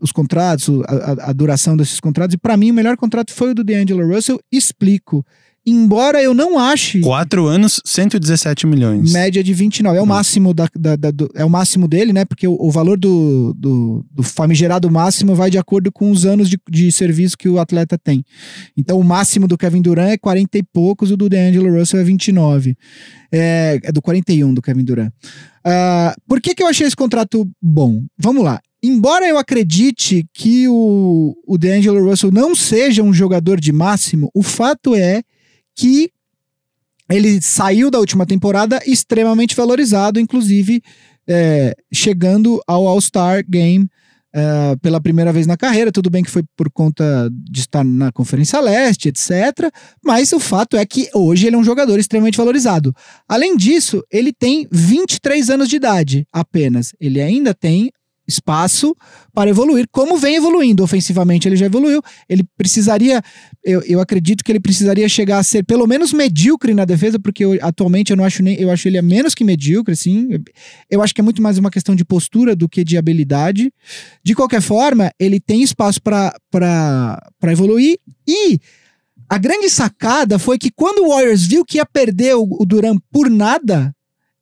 os contratos, a, a- a duração desses contratos, e para mim o melhor contrato foi o do D'Angelo Russell. Explico. Embora eu não ache Quatro anos, 117 milhões. média de 29. É o máximo da, da- da- do- é o máximo dele, né? Porque o, o valor do, do, do famigerado máximo vai de acordo com os anos de, de serviço que o atleta tem. Então o máximo do Kevin Durant é 40 e poucos, o do D'Angelo Russell é 29. É, é do 41 do Kevin Durant. Ah, por que, que eu achei esse contrato bom? Vamos lá. Embora eu acredite que o, o D'Angelo Russell não seja um jogador de máximo, o fato é que ele saiu da última temporada extremamente valorizado, inclusive é, chegando ao All-Star Game é, pela primeira vez na carreira. Tudo bem que foi por conta de estar na Conferência Leste, etc. Mas o fato é que hoje ele é um jogador extremamente valorizado. Além disso, ele tem 23 anos de idade apenas. Ele ainda tem espaço para evoluir, como vem evoluindo. Ofensivamente, ele já evoluiu. Ele precisaria, eu, eu acredito que ele precisaria chegar a ser pelo menos medíocre na defesa, porque eu- atualmente eu não acho nem, eu acho ele a menos que medíocre, assim. Eu acho que é muito mais uma questão de postura do que de habilidade. De qualquer forma, ele tem espaço para evoluir e a grande sacada foi que quando o Warriors viu que ia perder o, o Duran por nada,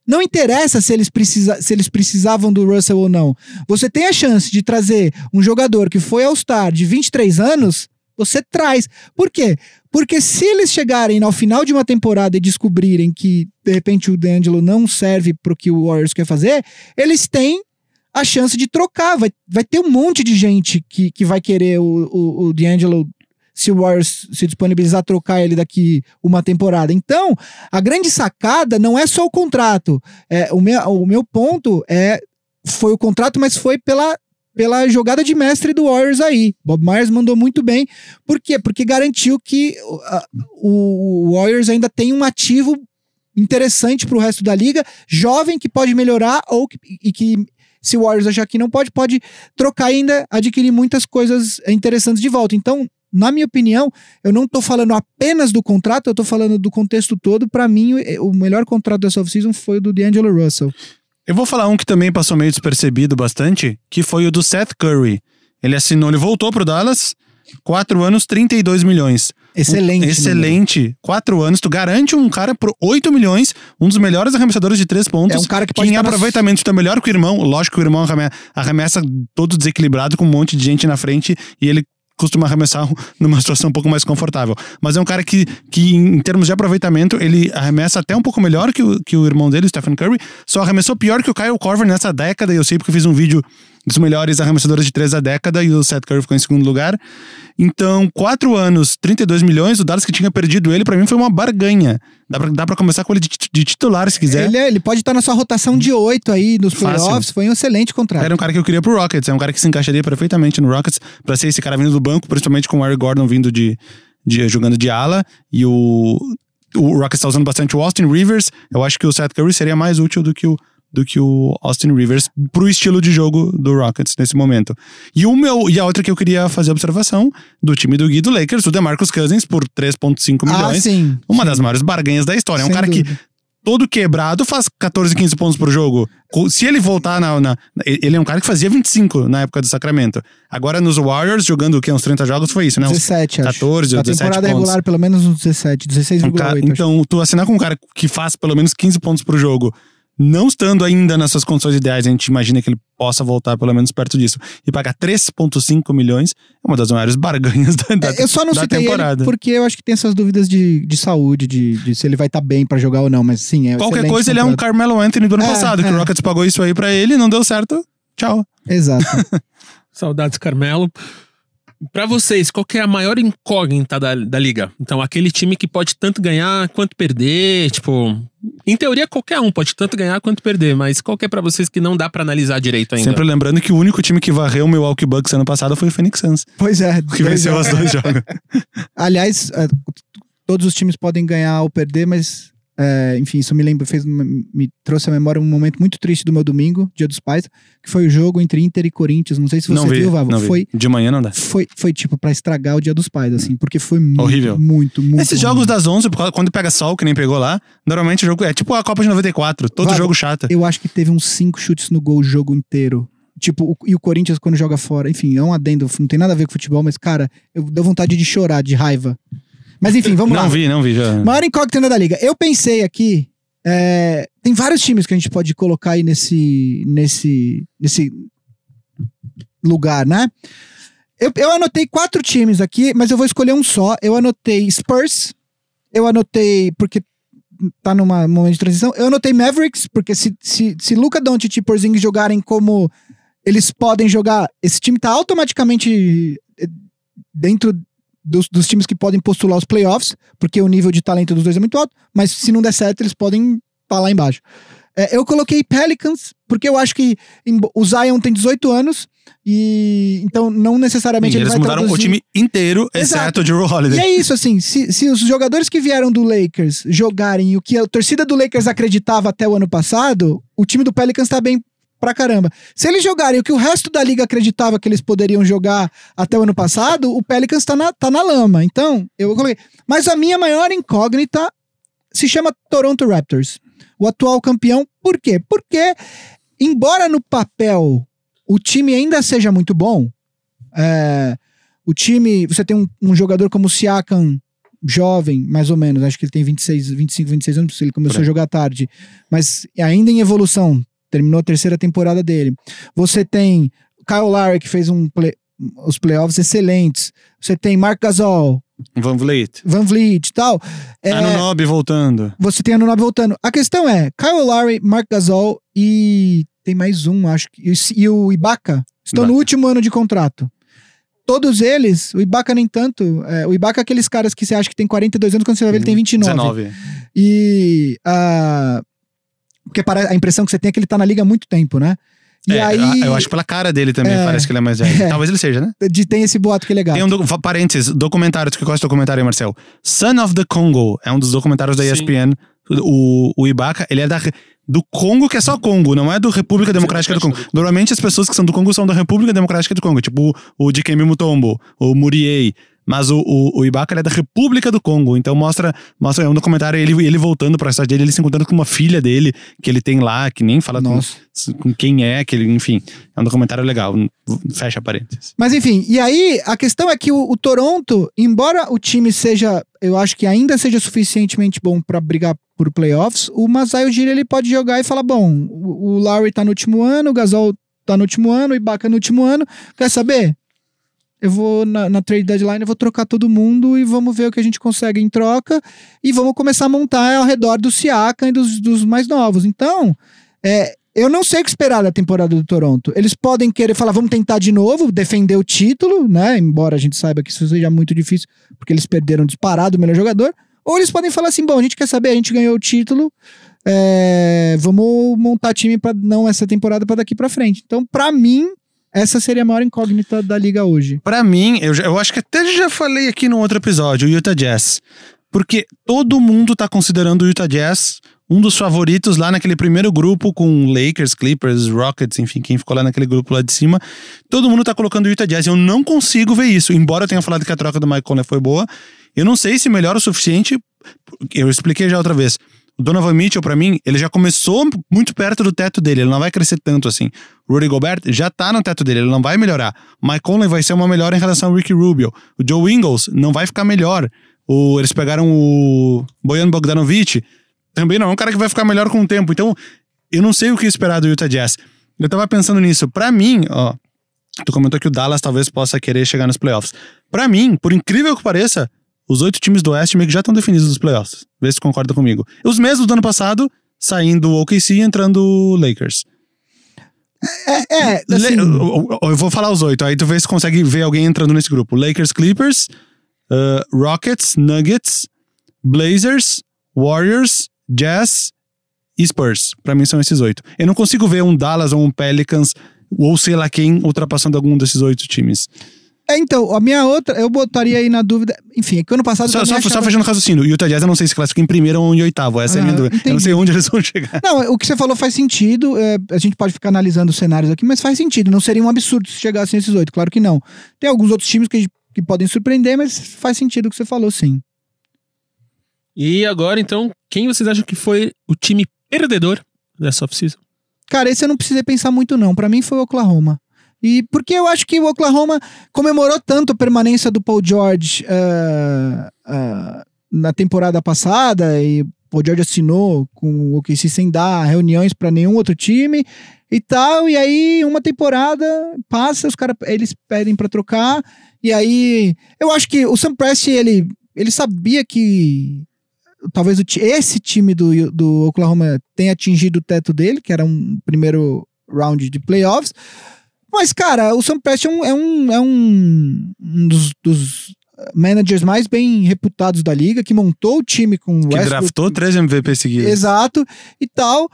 não interessa se eles, precisa, se eles precisavam do Russell ou não. Você tem a chance de trazer um jogador que foi All-Star de 23 anos, você traz. Por quê? Porque se eles chegarem ao final de uma temporada e descobrirem que, de repente, o D'Angelo não serve para o que o Warriors quer fazer, eles têm a chance de trocar. Vai, vai ter um monte de gente que, que vai querer o, o, o D'Angelo se o Warriors se disponibilizar a trocar ele daqui uma temporada. Então, a grande sacada não é só o contrato. É, o, meu, o meu ponto é foi o contrato, mas foi pela pela jogada de mestre do Warriors aí. Bob Myers mandou muito bem. Por quê? Porque garantiu que uh, o Warriors ainda tem um ativo interessante para o resto da liga, jovem que pode melhorar ou que, e que se o Warriors achar que não pode, pode trocar ainda adquirir muitas coisas interessantes de volta. Então, na minha opinião, eu não estou falando apenas do contrato, eu estou falando do contexto todo. Para mim, o melhor contrato dessa off-season foi o do D'Angelo Russell. Eu vou falar um que também passou meio despercebido bastante, que foi o do Seth Curry. Ele assinou, ele voltou pro Dallas, quatro anos, 32 milhões. Excelente. Um, excelente. Quatro anos, tu garante um cara por 8 milhões, um dos melhores arremessadores de três pontos. É um cara que pode que em aproveitamento está melhor que o irmão. Lógico que o irmão arremessa todo desequilibrado com um monte de gente na frente e ele costuma arremessar numa situação um pouco mais confortável. Mas é um cara que, que em termos de aproveitamento, ele arremessa até um pouco melhor que o, que o irmão dele, o Stephen Curry, só arremessou pior que o Kyle Korver nessa década, e eu sei porque eu fiz um vídeo dos melhores arremessadores de três da década e o Seth Curry ficou em segundo lugar. Então, quatro anos, 32 milhões, o Dallas que tinha perdido ele, para mim foi uma barganha. Dá pra, dá pra começar com ele de, de titular, se quiser. Ele, é, ele pode estar na sua rotação de oito aí nos playoffs, foi um excelente contrato. Era um cara que eu queria pro Rockets, é um cara que se encaixaria perfeitamente no Rockets, pra ser esse cara vindo do banco, principalmente com o Harry Gordon vindo de, de jogando de ala, e o, o Rockets tá usando bastante o Austin Rivers, eu acho que o Seth Curry seria mais útil do que o do que o Austin Rivers pro estilo de jogo do Rockets nesse momento. E o meu e a outra que eu queria fazer observação do time do Gui do Lakers, o DeMarcus Cousins por 3.5 Ah, milhões. sim. uma sim. das maiores barganhas da história. É um Sem cara dúvida. que todo quebrado faz 14, 15 pontos por jogo. Se ele voltar na, na- ele é um cara que fazia 25 na época do Sacramento. Agora nos Warriors jogando o quê? Uns 30 jogos foi isso, né? Uns 17, acho. 14 ou Na 17 temporada pontos. regular, pelo menos uns 17, 16,8. Um acho. então, tu assinar com um cara que faz pelo menos 15 pontos por jogo, não estando ainda nas suas condições ideais, a gente imagina que ele possa voltar pelo menos perto disso. E pagar 3,5 milhões é uma das maiores barganhas da, da, É, eu só não da citei temporada. ele porque eu acho que tem essas dúvidas de, de saúde, de, de se ele vai estar bem pra jogar ou não, mas sim, é Qualquer coisa, ele é um. Carmelo Anthony do ano É, passado, que é. o Rockets pagou isso aí pra ele, não deu certo. Tchau. Exato. Saudades, Carmelo. Pra vocês, qual que é a maior incógnita da, da liga? Então, aquele time que pode tanto ganhar quanto perder, tipo... Em teoria, qualquer um pode tanto ganhar quanto perder, mas qual que é pra vocês que não dá pra analisar direito ainda? Sempre lembrando que o único time que varreu o Milwaukee Bucks ano passado foi o Phoenix Suns, pois é. que venceu jogos. os dois jogos. Aliás, é, todos os times podem ganhar ou perder, mas é, enfim, isso me lembra, fez, me trouxe à memória um momento muito triste do meu domingo, Dia dos Pais, que foi o jogo entre Inter e Corinthians. Não sei se você não vi, viu, Vavo. não vi. Foi, De manhã não dá. foi, foi tipo pra estragar o Dia dos Pais, assim, porque foi muito, Horrível. muito, muito. Esses ruim. jogos das 11, por causa- quando pega sol, que nem pegou lá, normalmente o jogo é tipo a Copa de 94, todo Vavo, jogo chato. Eu acho que teve uns cinco chutes no gol o jogo inteiro. Tipo, e o Corinthians quando joga fora. Enfim, é um adendo, não tem nada a ver com futebol, mas, cara, eu deu vontade de chorar, de raiva. Mas enfim, vamos não lá. vi, não vi já. Maior incógnita da liga. Eu pensei aqui. é, tem vários times que a gente pode colocar aí nesse, nesse, nesse lugar, né? Eu, eu anotei quatro times aqui, mas eu vou escolher um só. Eu anotei Spurs. Eu anotei porque tá num momento de transição. Eu anotei Mavericks, porque se, se, se Luca Doncic e Porzingis jogarem como eles podem jogar, esse time tá automaticamente eh, dentro dos, dos times que podem postular os playoffs, porque o nível de talento dos dois é muito alto, mas se não der certo, eles podem estar lá embaixo. É, eu coloquei Pelicans, porque eu acho que embo- o Zion tem 18 anos, e então não necessariamente E ele eles mudaram o traduzir- time inteiro, Exato. exceto o Drew e Holiday. é isso, assim, se, se os jogadores que vieram do Lakers jogarem o que a torcida do Lakers acreditava até o ano passado, o time do Pelicans tá bem pra caramba. Se eles jogarem o que o resto da liga acreditava que eles poderiam jogar até o ano passado, o Pelicans tá na, tá na lama. Então, eu coloquei. Mas a minha maior incógnita se chama Toronto Raptors. O atual campeão. Por quê? Porque, embora no papel o time ainda seja muito bom, é, o time, você tem um, um jogador como o Siakam, jovem, mais ou menos, acho que ele tem 26, 25, 26 anos, ele começou Por a jogar tarde, mas ainda em evolução, terminou a terceira temporada dele. Você tem Kyle Lowry, que fez um play- os playoffs excelentes. Você tem Mark Gasol, Van Vliet. Van Vliet e tal. É, Anunoby voltando. você tem Anunoby voltando. A questão é, Kyle Lowry, Mark Gasol e tem mais um, acho que. E, e o Ibaka estão no Ibaka. último ano de contrato. Todos eles, o Ibaka nem tanto. é, o Ibaka é aqueles caras que você acha que tem 42 anos, quando você vai ver ele tem 29. 19. E. ah, porque a impressão que você tem é que ele tá na liga há muito tempo, né? E É, aí. Eu acho que pela cara dele também É. parece que ele é mais velho. É. Talvez ele seja, né? De, tem esse boato que é legal. Tem um do, parênteses, documentário, tu que gosta de documentário aí, Marcel. Son of the Congo é um dos documentários da Sim. ESPN. O, o Ibaka, ele é da, do Congo, que é só Congo, não é do República Democrática do Congo. Normalmente as pessoas que são do Congo são da República Democrática do Congo, tipo o, o Dikembe Mutombo, o Muriei. Mas o, o, o Ibaka é da República do Congo, então mostra, mostra é um documentário ele, ele voltando pra cidade dele, ele se encontrando com uma filha dele, que ele tem lá, que nem fala com, com quem é, que ele, enfim. É um documentário legal. Fecha parênteses. Mas enfim, e aí a questão é que o, o Toronto, embora o time seja, eu acho que ainda seja suficientemente bom pra brigar por playoffs, o Masai Ujiri ele pode jogar e falar, bom, o, o Lowry tá no último ano, o Gasol tá no último ano, o Ibaka no último ano, quer saber? Eu vou na, na trade deadline, eu vou trocar todo mundo e vamos ver o que a gente consegue em troca e vamos começar a montar ao redor do Siakam e dos, dos mais novos. Então, é, eu não sei o que esperar da temporada do Toronto. Eles podem querer falar, vamos tentar de novo, defender o título, né? Embora a gente saiba que isso seja muito difícil, porque eles perderam disparado o melhor jogador. Ou eles podem falar assim: bom, a gente quer saber, a gente ganhou o título, é, vamos montar time para não essa temporada para daqui para frente. Então, pra mim, essa seria a maior incógnita da liga hoje. Pra mim, eu, eu acho que até já falei aqui no outro episódio, o Utah Jazz. Porque todo mundo tá considerando o Utah Jazz um dos favoritos lá naquele primeiro grupo com Lakers, Clippers, Rockets, enfim, quem ficou lá naquele grupo lá de cima. Todo mundo tá colocando o Utah Jazz. Eu não consigo ver isso. Embora eu tenha falado que a troca do Mike Conley foi boa, eu não sei se melhora o suficiente. Eu expliquei já outra vez. O Donovan Mitchell, pra mim, ele já começou muito perto do teto dele. Ele não vai crescer tanto assim. Rudy Gobert já tá no teto dele. Ele não vai melhorar. Mike Conley vai ser uma melhora em relação ao Ricky Rubio. O Joe Ingles não vai ficar melhor. O, eles pegaram o Bojan Bogdanovic. Também não é um cara que vai ficar melhor com o tempo. Então, eu não sei o que esperar do Utah Jazz. Eu tava pensando nisso. Pra mim, ó... Tu comentou que o Dallas talvez possa querer chegar nos playoffs. Pra mim, por incrível que pareça, os oito times do Oeste meio que já estão definidos nos playoffs. Vê se concorda comigo. Os mesmos do ano passado, saindo o OKC e entrando o Lakers. É, é Le- assim, eu, eu- eu vou falar os oito, aí tu vê se consegue ver alguém entrando nesse grupo. Lakers, Clippers, uh, Rockets, Nuggets, Blazers, Warriors, Jazz e Spurs. Pra mim são esses oito. Eu não consigo ver um Dallas ou um Pelicans ou sei lá quem ultrapassando algum desses oito times. É, então, a minha outra, eu botaria aí na dúvida. Enfim, é que ano passado. eu Só, só, achava- só fechando o raciocínio, o Utah Jazz eu não sei se classifica em primeiro ou em oitavo, essa é a minha Ah, dúvida. Eu não entendi. sei onde eles vão chegar. Não, o que você falou faz sentido. é, a gente pode ficar analisando os cenários aqui, mas faz sentido. Não seria um absurdo se chegassem esses oito, claro que não. Tem alguns outros times que, que podem surpreender, mas faz sentido o que você falou, sim. E agora, então, quem vocês acham que foi o time perdedor dessa off-season? Cara, esse eu não precisei pensar muito, não. Pra mim foi o Oklahoma. E porque eu acho que o Oklahoma comemorou tanto a permanência do Paul George ah, ah, na temporada passada e o Paul George assinou com o OKC sem dar reuniões pra nenhum outro time e tal. E aí uma temporada passa, os caras eles pedem pra trocar e aí eu acho que o Sam Presti ele ele sabia que talvez esse time do, do Oklahoma tenha atingido o teto dele, que era um primeiro round de playoffs. Mas, cara, o Sam Presti é um, é um, é um, um dos, dos managers mais bem reputados da liga, que montou o time com o Que Westbrook. draftou três MVP seguidos. Exato, e tal.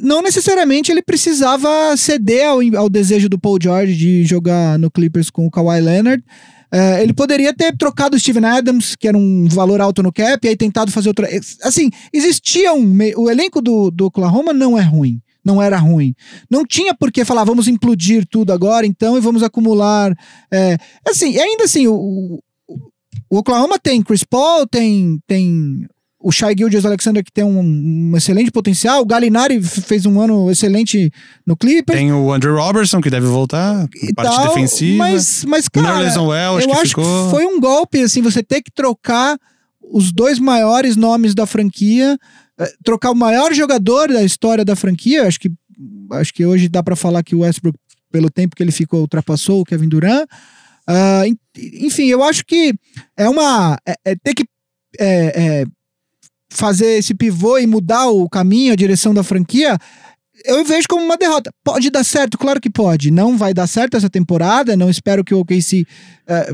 Não necessariamente ele precisava ceder ao, ao desejo do Paul George de jogar no Clippers com o Kawhi Leonard. É, ele poderia ter trocado o Steven Adams, que era um valor alto no cap, e aí tentado fazer outra. Assim, existia um. O elenco do, do Oklahoma não é ruim. Não era ruim. Não tinha por que falar, vamos implodir tudo agora, então, e vamos acumular. É, assim, e ainda assim, o, o, o Oklahoma tem Chris Paul, tem, tem o Shai Gilgeous Alexander, que tem um, um excelente potencial. O Galinari fez um ano excelente no Clippers. Tem o Andrew Robertson, que deve voltar, e parte tal, defensiva. Mas, mas cara, eu que acho ficou. que foi um golpe, assim, você ter que trocar os dois maiores nomes da franquia, trocar o maior jogador da história da franquia. Acho que, acho que hoje dá pra falar que o Westbrook, pelo tempo que ele ficou, ultrapassou o Kevin Durant. En- enfim, eu acho que é uma. É, é ter que é, é, fazer esse pivô e mudar o caminho, a direção da franquia. eu vejo como uma derrota. Pode dar certo? Claro que pode. Não vai dar certo essa temporada. Não espero que o OKC eh,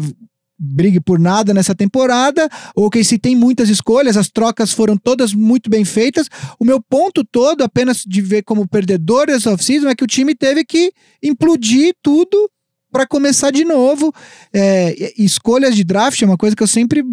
brigue por nada nessa temporada. O OKC tem muitas escolhas, as trocas foram todas muito bem feitas. O meu ponto todo, apenas de ver como perdedor dessa off-season, é que o time teve que implodir tudo para começar de novo. É, escolhas de draft é uma coisa que eu sempre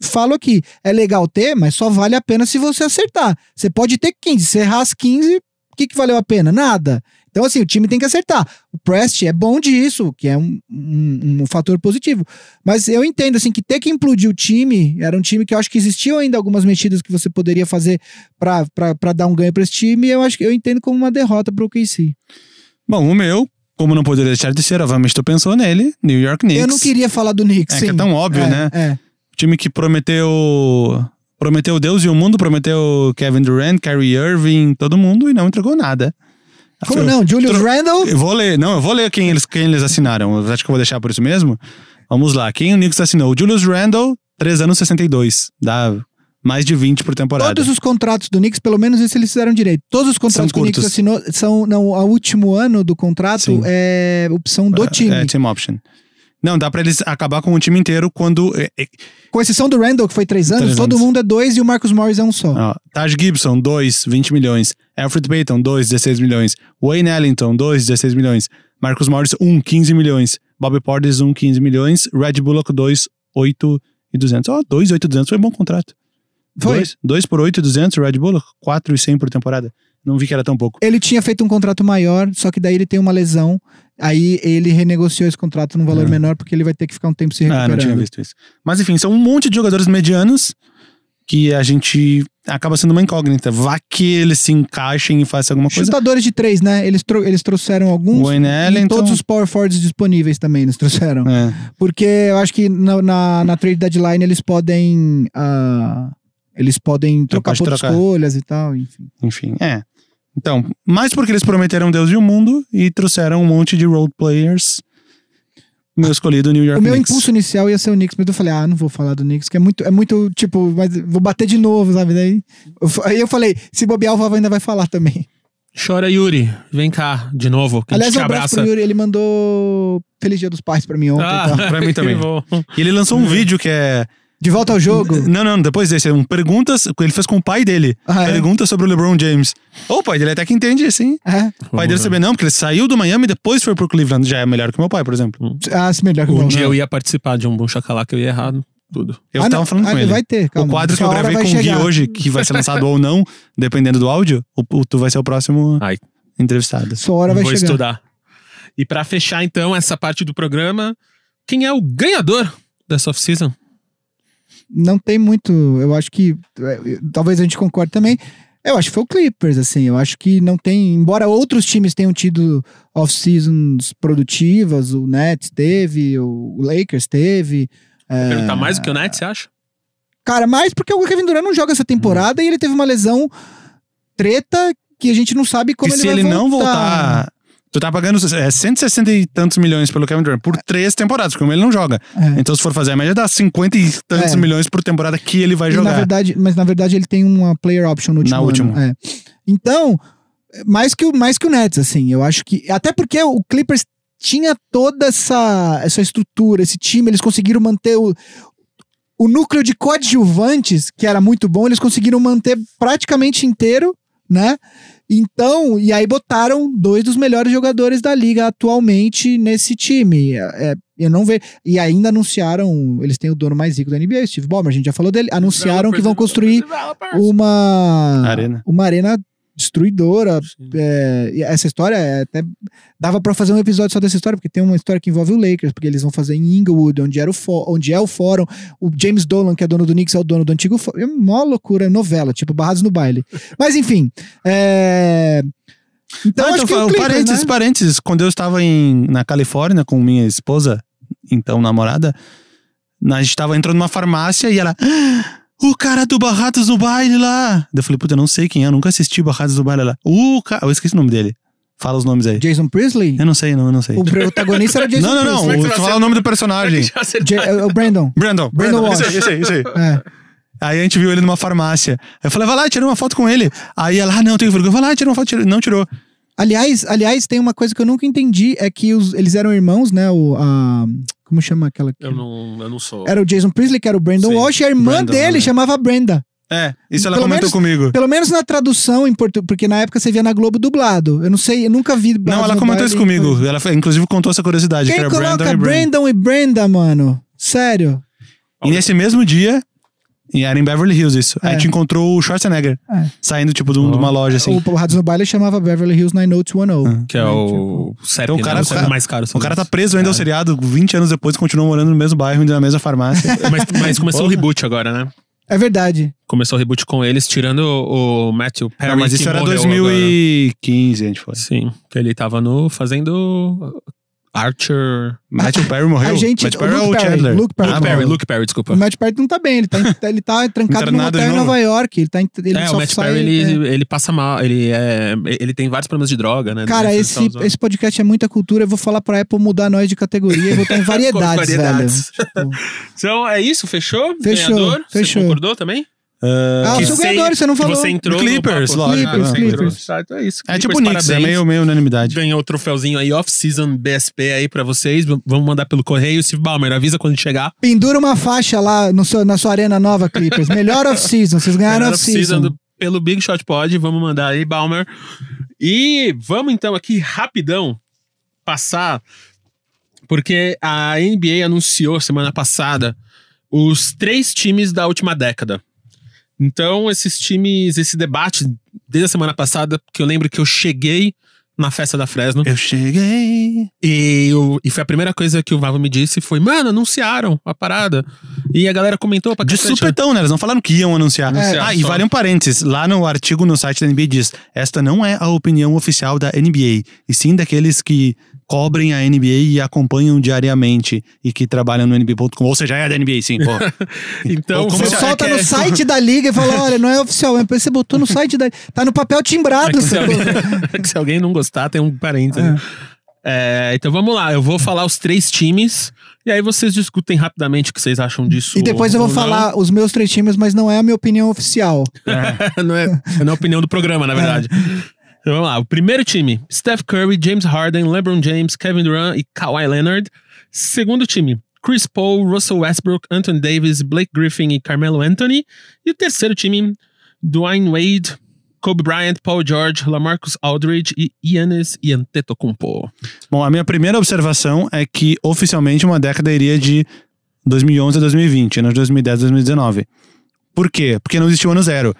falo aqui. É legal ter, mas só vale a pena se você acertar. Você pode ter 15, se errar as 15, o que, que valeu a pena? Nada. Então, assim, o time tem que acertar. O Prest é bom disso, que é um, um, um fator positivo. Mas eu entendo, assim, que ter que implodir o time, era um time que eu acho que existiam ainda algumas mexidas que você poderia fazer pra dar um ganho pra esse time, e eu acho que eu entendo como uma derrota pro KC. Bom, o meu, como não poderia deixar de ser, obviamente tu pensou nele, New York Knicks. Eu não queria falar do Knicks. É que é sim. tão óbvio, É, né? É. Time que prometeu. Prometeu Deus e o mundo, prometeu Kevin Durant, Kyrie Irving, todo mundo e não entregou nada. Como não? Julius Tro- Randle. Eu vou ler, não, eu vou ler quem eles, quem eles assinaram. Eu acho que eu vou deixar por isso mesmo. Vamos lá. Quem o Knicks assinou? O Julius Randle, 3 anos 62. Dá mais de 20 por temporada. Todos os contratos do Knicks, pelo menos isso eles fizeram direito. Todos os contratos que o Knicks assinou são. Não, o último ano do contrato Sim. é opção do time. É, team option. Não, dá pra eles acabar com o time inteiro quando. é, é, Com exceção do Randall, que foi três anos, Três todo anos. mundo é dois e o Marcus Morris é um só. ó, Taj Gibson, 2, 20 milhões. Alfred Payton, 2, 16 milhões. Wayne Ellington, 2, 16 milhões. Marcus Morris, 1, 15 milhões. Bobby Portis, 1, 15 milhões. Red Bullock, 2, 8 e 200. Ó, 2, 8 e 200 foi um bom contrato. Foi. 2, 2 por 8 e 200, Red Bullock. 4 e 100 por temporada. Não vi que era tão pouco. Ele tinha feito um contrato maior, só que daí ele tem uma lesão. Aí ele renegociou esse contrato num valor Ah. menor, porque ele vai ter que ficar um tempo se Ah, não tinha recuperando. visto isso. Mas enfim, são um monte de jogadores medianos que a gente acaba sendo uma incógnita. Vá que eles se encaixem e façam alguma coisa. Chutadores de três, né? Eles, tro- eles trouxeram alguns. Wayne E Ellington. todos os power forwards disponíveis também eles trouxeram. É. Porque eu acho que na, na, na trade deadline eles podem. ah, eles podem trocar por trocar. escolhas e tal, enfim. Enfim, é. Então, mais porque eles prometeram Deus e o mundo e trouxeram um monte de role players. Meu escolhido New York O meu Knicks. impulso inicial ia ser o Knicks, mas eu falei, ah, não vou falar do Knicks, que é muito, é muito tipo, mas vou bater de novo, sabe? Daí, eu aí eu falei, se bobear, o Vava ainda vai falar também. Chora, Yuri. Vem cá, de novo. Que Aliás, a gente um te abraço abraça. pro Yuri, ele mandou Feliz Dia dos Pais pra mim ontem. Ah, tal. Pra mim também. que bom. E ele lançou um vídeo que é. De volta ao jogo. Não, não, depois desse. Um perguntas. Ele fez com o pai dele. Ah, é? Perguntas sobre o LeBron James. O pai dele até que entende, sim. É. O pai dele sabia não, porque ele saiu do Miami e depois foi pro Cleveland. Já é melhor que meu pai, por exemplo. Ah, se melhor que o Um bom. dia eu ia participar de um bom chacalaca, eu ia errado. Tudo. Eu Ah, tava não. falando Ah, com ele. Vai ter, calma. o quadro que eu gravei com o Gui hoje, que vai ser lançado ou não, dependendo do áudio, o, o- tu vai ser o próximo Ai. entrevistado. Sua hora vai Vou chegar. estudar. E pra fechar, então, essa parte do programa, quem é o ganhador dessa off-season? Não tem muito. Eu acho que. é, Talvez a gente concorde também. Eu acho que foi o Clippers, assim. Eu acho que não tem. Embora outros times tenham tido off-seasons produtivas, o Nets teve, o Lakers teve. é, Perguntar mais do que o Nets, você acha? Cara, mais porque o Kevin Durant não joga essa temporada e ele teve uma lesão treta que a gente não sabe como e ele se vai ele voltar. não voltar. Tu tá pagando é, 160 e tantos milhões pelo Kevin Durant por três temporadas, porque ele não joga. É. Então, se for fazer a média, dá 50 e tantos É. milhões por temporada que ele vai E, jogar. na verdade, mas na verdade ele tem uma player option no último Na última. É. Então, mais que, o, mais que o Nets, assim, eu acho que. Até porque o Clippers tinha toda essa, essa estrutura, esse time, eles conseguiram manter o. O núcleo de coadjuvantes, que era muito bom, eles conseguiram manter praticamente inteiro, né? Então, e aí botaram dois dos melhores jogadores da liga atualmente nesse time. É, é, eu não vejo. E ainda anunciaram, eles têm o dono mais rico da NBA, o Steve Ballmer, a gente já falou dele. Anunciaram que vão construir uma Arena. uma arena destruidora. É, essa história é até dava pra fazer um episódio só dessa história, porque tem uma história que envolve o Lakers, porque eles vão fazer em Inglewood, onde era o onde é o fórum. O James Dolan, que é dono do Knicks, é o dono do antigo fórum. É uma loucura, é novela, tipo Barrados no baile. Mas enfim, é... Então, Não, acho então, que o fala- Clippers, parênteses, né? parênteses. Quando eu estava em, na Califórnia com minha esposa, então namorada, a gente tava entrando numa farmácia e ela. "Ah, O cara do Barrados do Baile lá. Daí Eu falei, puta, eu não sei quem é, eu nunca assisti Barrados do Baile lá. O cara. Eu esqueci o nome dele. Fala os nomes aí. Jason Priestley? Eu não sei, não, eu não sei. O protagonista era Jason Não, não, não. Priestley. O, tu fala o nome do personagem. Ja- é o Brandon. Brandon. Brandon Brandon. Isso aí, isso aí, isso aí. É. Aí a gente viu ele numa farmácia. Aí eu falei, vai lá, tira uma foto com ele. Aí ela, ah, não, tenho vergonha. Vai lá, tira uma foto. Tira. Não tirou. Aliás, aliás, tem uma coisa que eu nunca entendi, é que os, eles eram irmãos, né? O, a, como chama aquela? Eu não, eu não sou. Era o Jason Priestley, que era o Brandon Sim, Walsh, e a irmã Brandon, dele né? chamava Brenda. É, isso ela Pelo comentou menos- comigo. Pelo menos na tradução em português, porque na época você via na Globo dublado. Eu não sei, eu nunca vi. Não, ela comentou isso comigo. coisa. Ela, foi- inclusive, contou essa curiosidade, que Quem era coloca Brandon e Brandon. Brandon e Brenda, mano? Sério? E nesse mesmo dia, e era em Beverly Hills isso, a É. gente encontrou o Schwarzenegger É. saindo, tipo, de, um- de uma loja, assim. O Rados no Baile chamava Beverly Hills 90210. Que é o CEP, Então o cara- né? o cara- mais caro. O cara tá preso ainda ao seriado, 20 anos depois, continuou morando no mesmo bairro, indo na mesma farmácia. Mas, mas começou o reboot agora, né? É verdade. Começou o reboot com eles, tirando o, Matthew Perry. Não, mas que isso era morreu 2015, a gente foi. agora. Sim, que ele tava no fazendo Archer. Matthew Perry morreu. A gente- Matthew Perry é Luke o Perry, Chandler. Luke Perry. Ah, Luke Perry. Luke Perry, desculpa. O Matt Perry não tá bem, ele tá, ele tá trancado num Internado hotel de em. Nova York. Ele tá em- ele é, só o Matt sai, Perry, ele, é. ele passa mal, ele, é, ele tem vários problemas de droga, né? Cara, esse, tá esse podcast é muita cultura. Eu vou falar pra Apple mudar nós de categoria e botar em variedades, variedades. velho. Tipo, Então, é isso? Fechou? Fechou, Ganhador? fechou. Você concordou também? Ah, o seu sem- ganhador, você não falou. você entrou Clippers, no lógico. Clippers, entrou. Clippers. Tá, então é isso. É tipo Clippers, Knicks, é meio, meio unanimidade. Ganhou o troféuzinho aí, off-season BSP aí pra vocês. Vamos mandar pelo correio. Steve Ballmer, avisa quando chegar. Pendura uma faixa lá no seu- na sua arena nova, Clippers. Melhor off-season. Vocês ganharam Melhor off-season. do- pelo Big Shot Pod. Vamos mandar aí, Balmer. E vamos então aqui rapidão passar, porque a NBA anunciou semana passada os três times da última década. Então, esses times, esse debate, desde a semana passada, que eu lembro que eu cheguei na festa da Fresno. Eu cheguei. E, eu- e foi a primeira coisa que o Vavo me disse foi, mano, anunciaram a parada. E a galera comentou pra De cacete, supetão, né? Eles não falaram que iam anunciar. Anunciar, ah, e vale um parênteses. Lá no artigo no site da NBA diz: esta não é a opinião oficial da NBA, e sim daqueles que cobrem a NBA e acompanham diariamente e que trabalham no NBA.com. Ou seja, é da NBA, sim. Pô. Então, Você solta é no é- site da liga e fala: olha, não é oficial. Mas você botou no site da. Tá no papel timbrado. É se alguém, é se alguém não gostar, tem um parênteses. É, então vamos lá, eu vou falar os três times e aí vocês discutem rapidamente o que vocês acham disso. E depois eu vou não. falar os meus três times, mas não é a minha opinião oficial. não, é, não é a opinião do programa, na verdade. Então vamos lá, o primeiro time: Steph Curry, James Harden, LeBron James, Kevin Durant e Kawhi Leonard. Segundo time: Chris Paul, Russell Westbrook, Anthony Davis, Blake Griffin e Carmelo Anthony. E o terceiro time: Dwayne Wade, Kobe Bryant, Paul George, LaMarcus Aldridge e Giannis Antetokounmpo. Bom, a minha primeira observação é que oficialmente uma década iria de 2011 a 2020, não de 2010 a 2019. Por quê? Porque não existiu ano zero.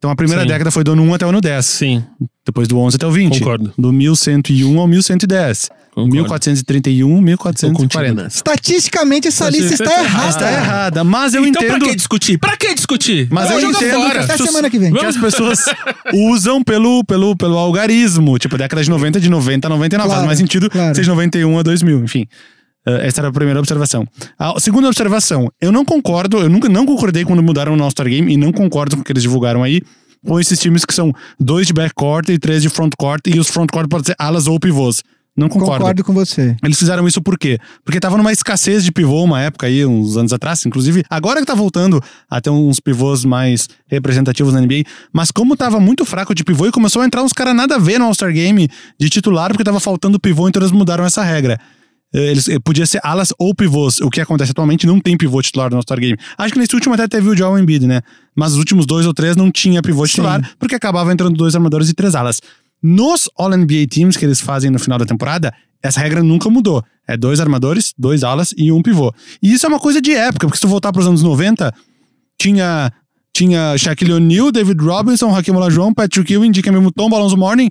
Então a primeira Sim. década foi do ano 1 até o ano 10. Sim, Depois do 11 até o 20. Concordo. Do 1101 ao 1110. Concordo. 1431, Tô contigo 1440. nessa. Estatisticamente, essa lista está tá errada. Está errada, mas eu então entendo pra que discutir? Pra que discutir? Mas eu joga entendo fora. que Até semana que vem. que as pessoas usam pelo, pelo, pelo algarismo. Tipo, década de 90, de 90 a 99. Claro, Faz mais sentido claro. seja 91 a 2000, enfim. Eh, essa era a primeira observação. A segunda observação, eu não concordo, eu nunca não concordei quando mudaram o All-Star Game e não concordo com o que eles divulgaram aí, com esses times que são dois de backcourt e três de frontcourt e os frontcourt podem ser alas ou pivôs. Não concordo. Concordo com você. Eles fizeram isso por quê? Porque tava numa escassez de pivô uma época aí, uns anos atrás, inclusive, agora que tá voltando a ter uns pivôs mais representativos na NBA, mas como tava muito fraco de pivô e começou a entrar uns caras nada a ver no All-Star Game de titular, porque tava faltando pivô, então eles mudaram essa regra. Eh, Eles, eh, podia ser alas ou pivôs. O que acontece atualmente não tem pivô titular no All-Star Game. Acho que nesse último até teve o Joel Embiid, né? Mas os últimos dois ou três não tinha pivô titular, porque acabava entrando dois armadores e três alas. Nos All-NBA Teams que eles fazem no final da temporada, essa regra nunca mudou. É dois armadores, dois alas e um pivô. E isso é uma coisa de época, porque se tu voltar para os anos 90, tinha, tinha Shaquille O'Neal, David Robinson, Hakim Olajuwon, Patrick Ewing, Dikembe Mutombo, Alonso Morning.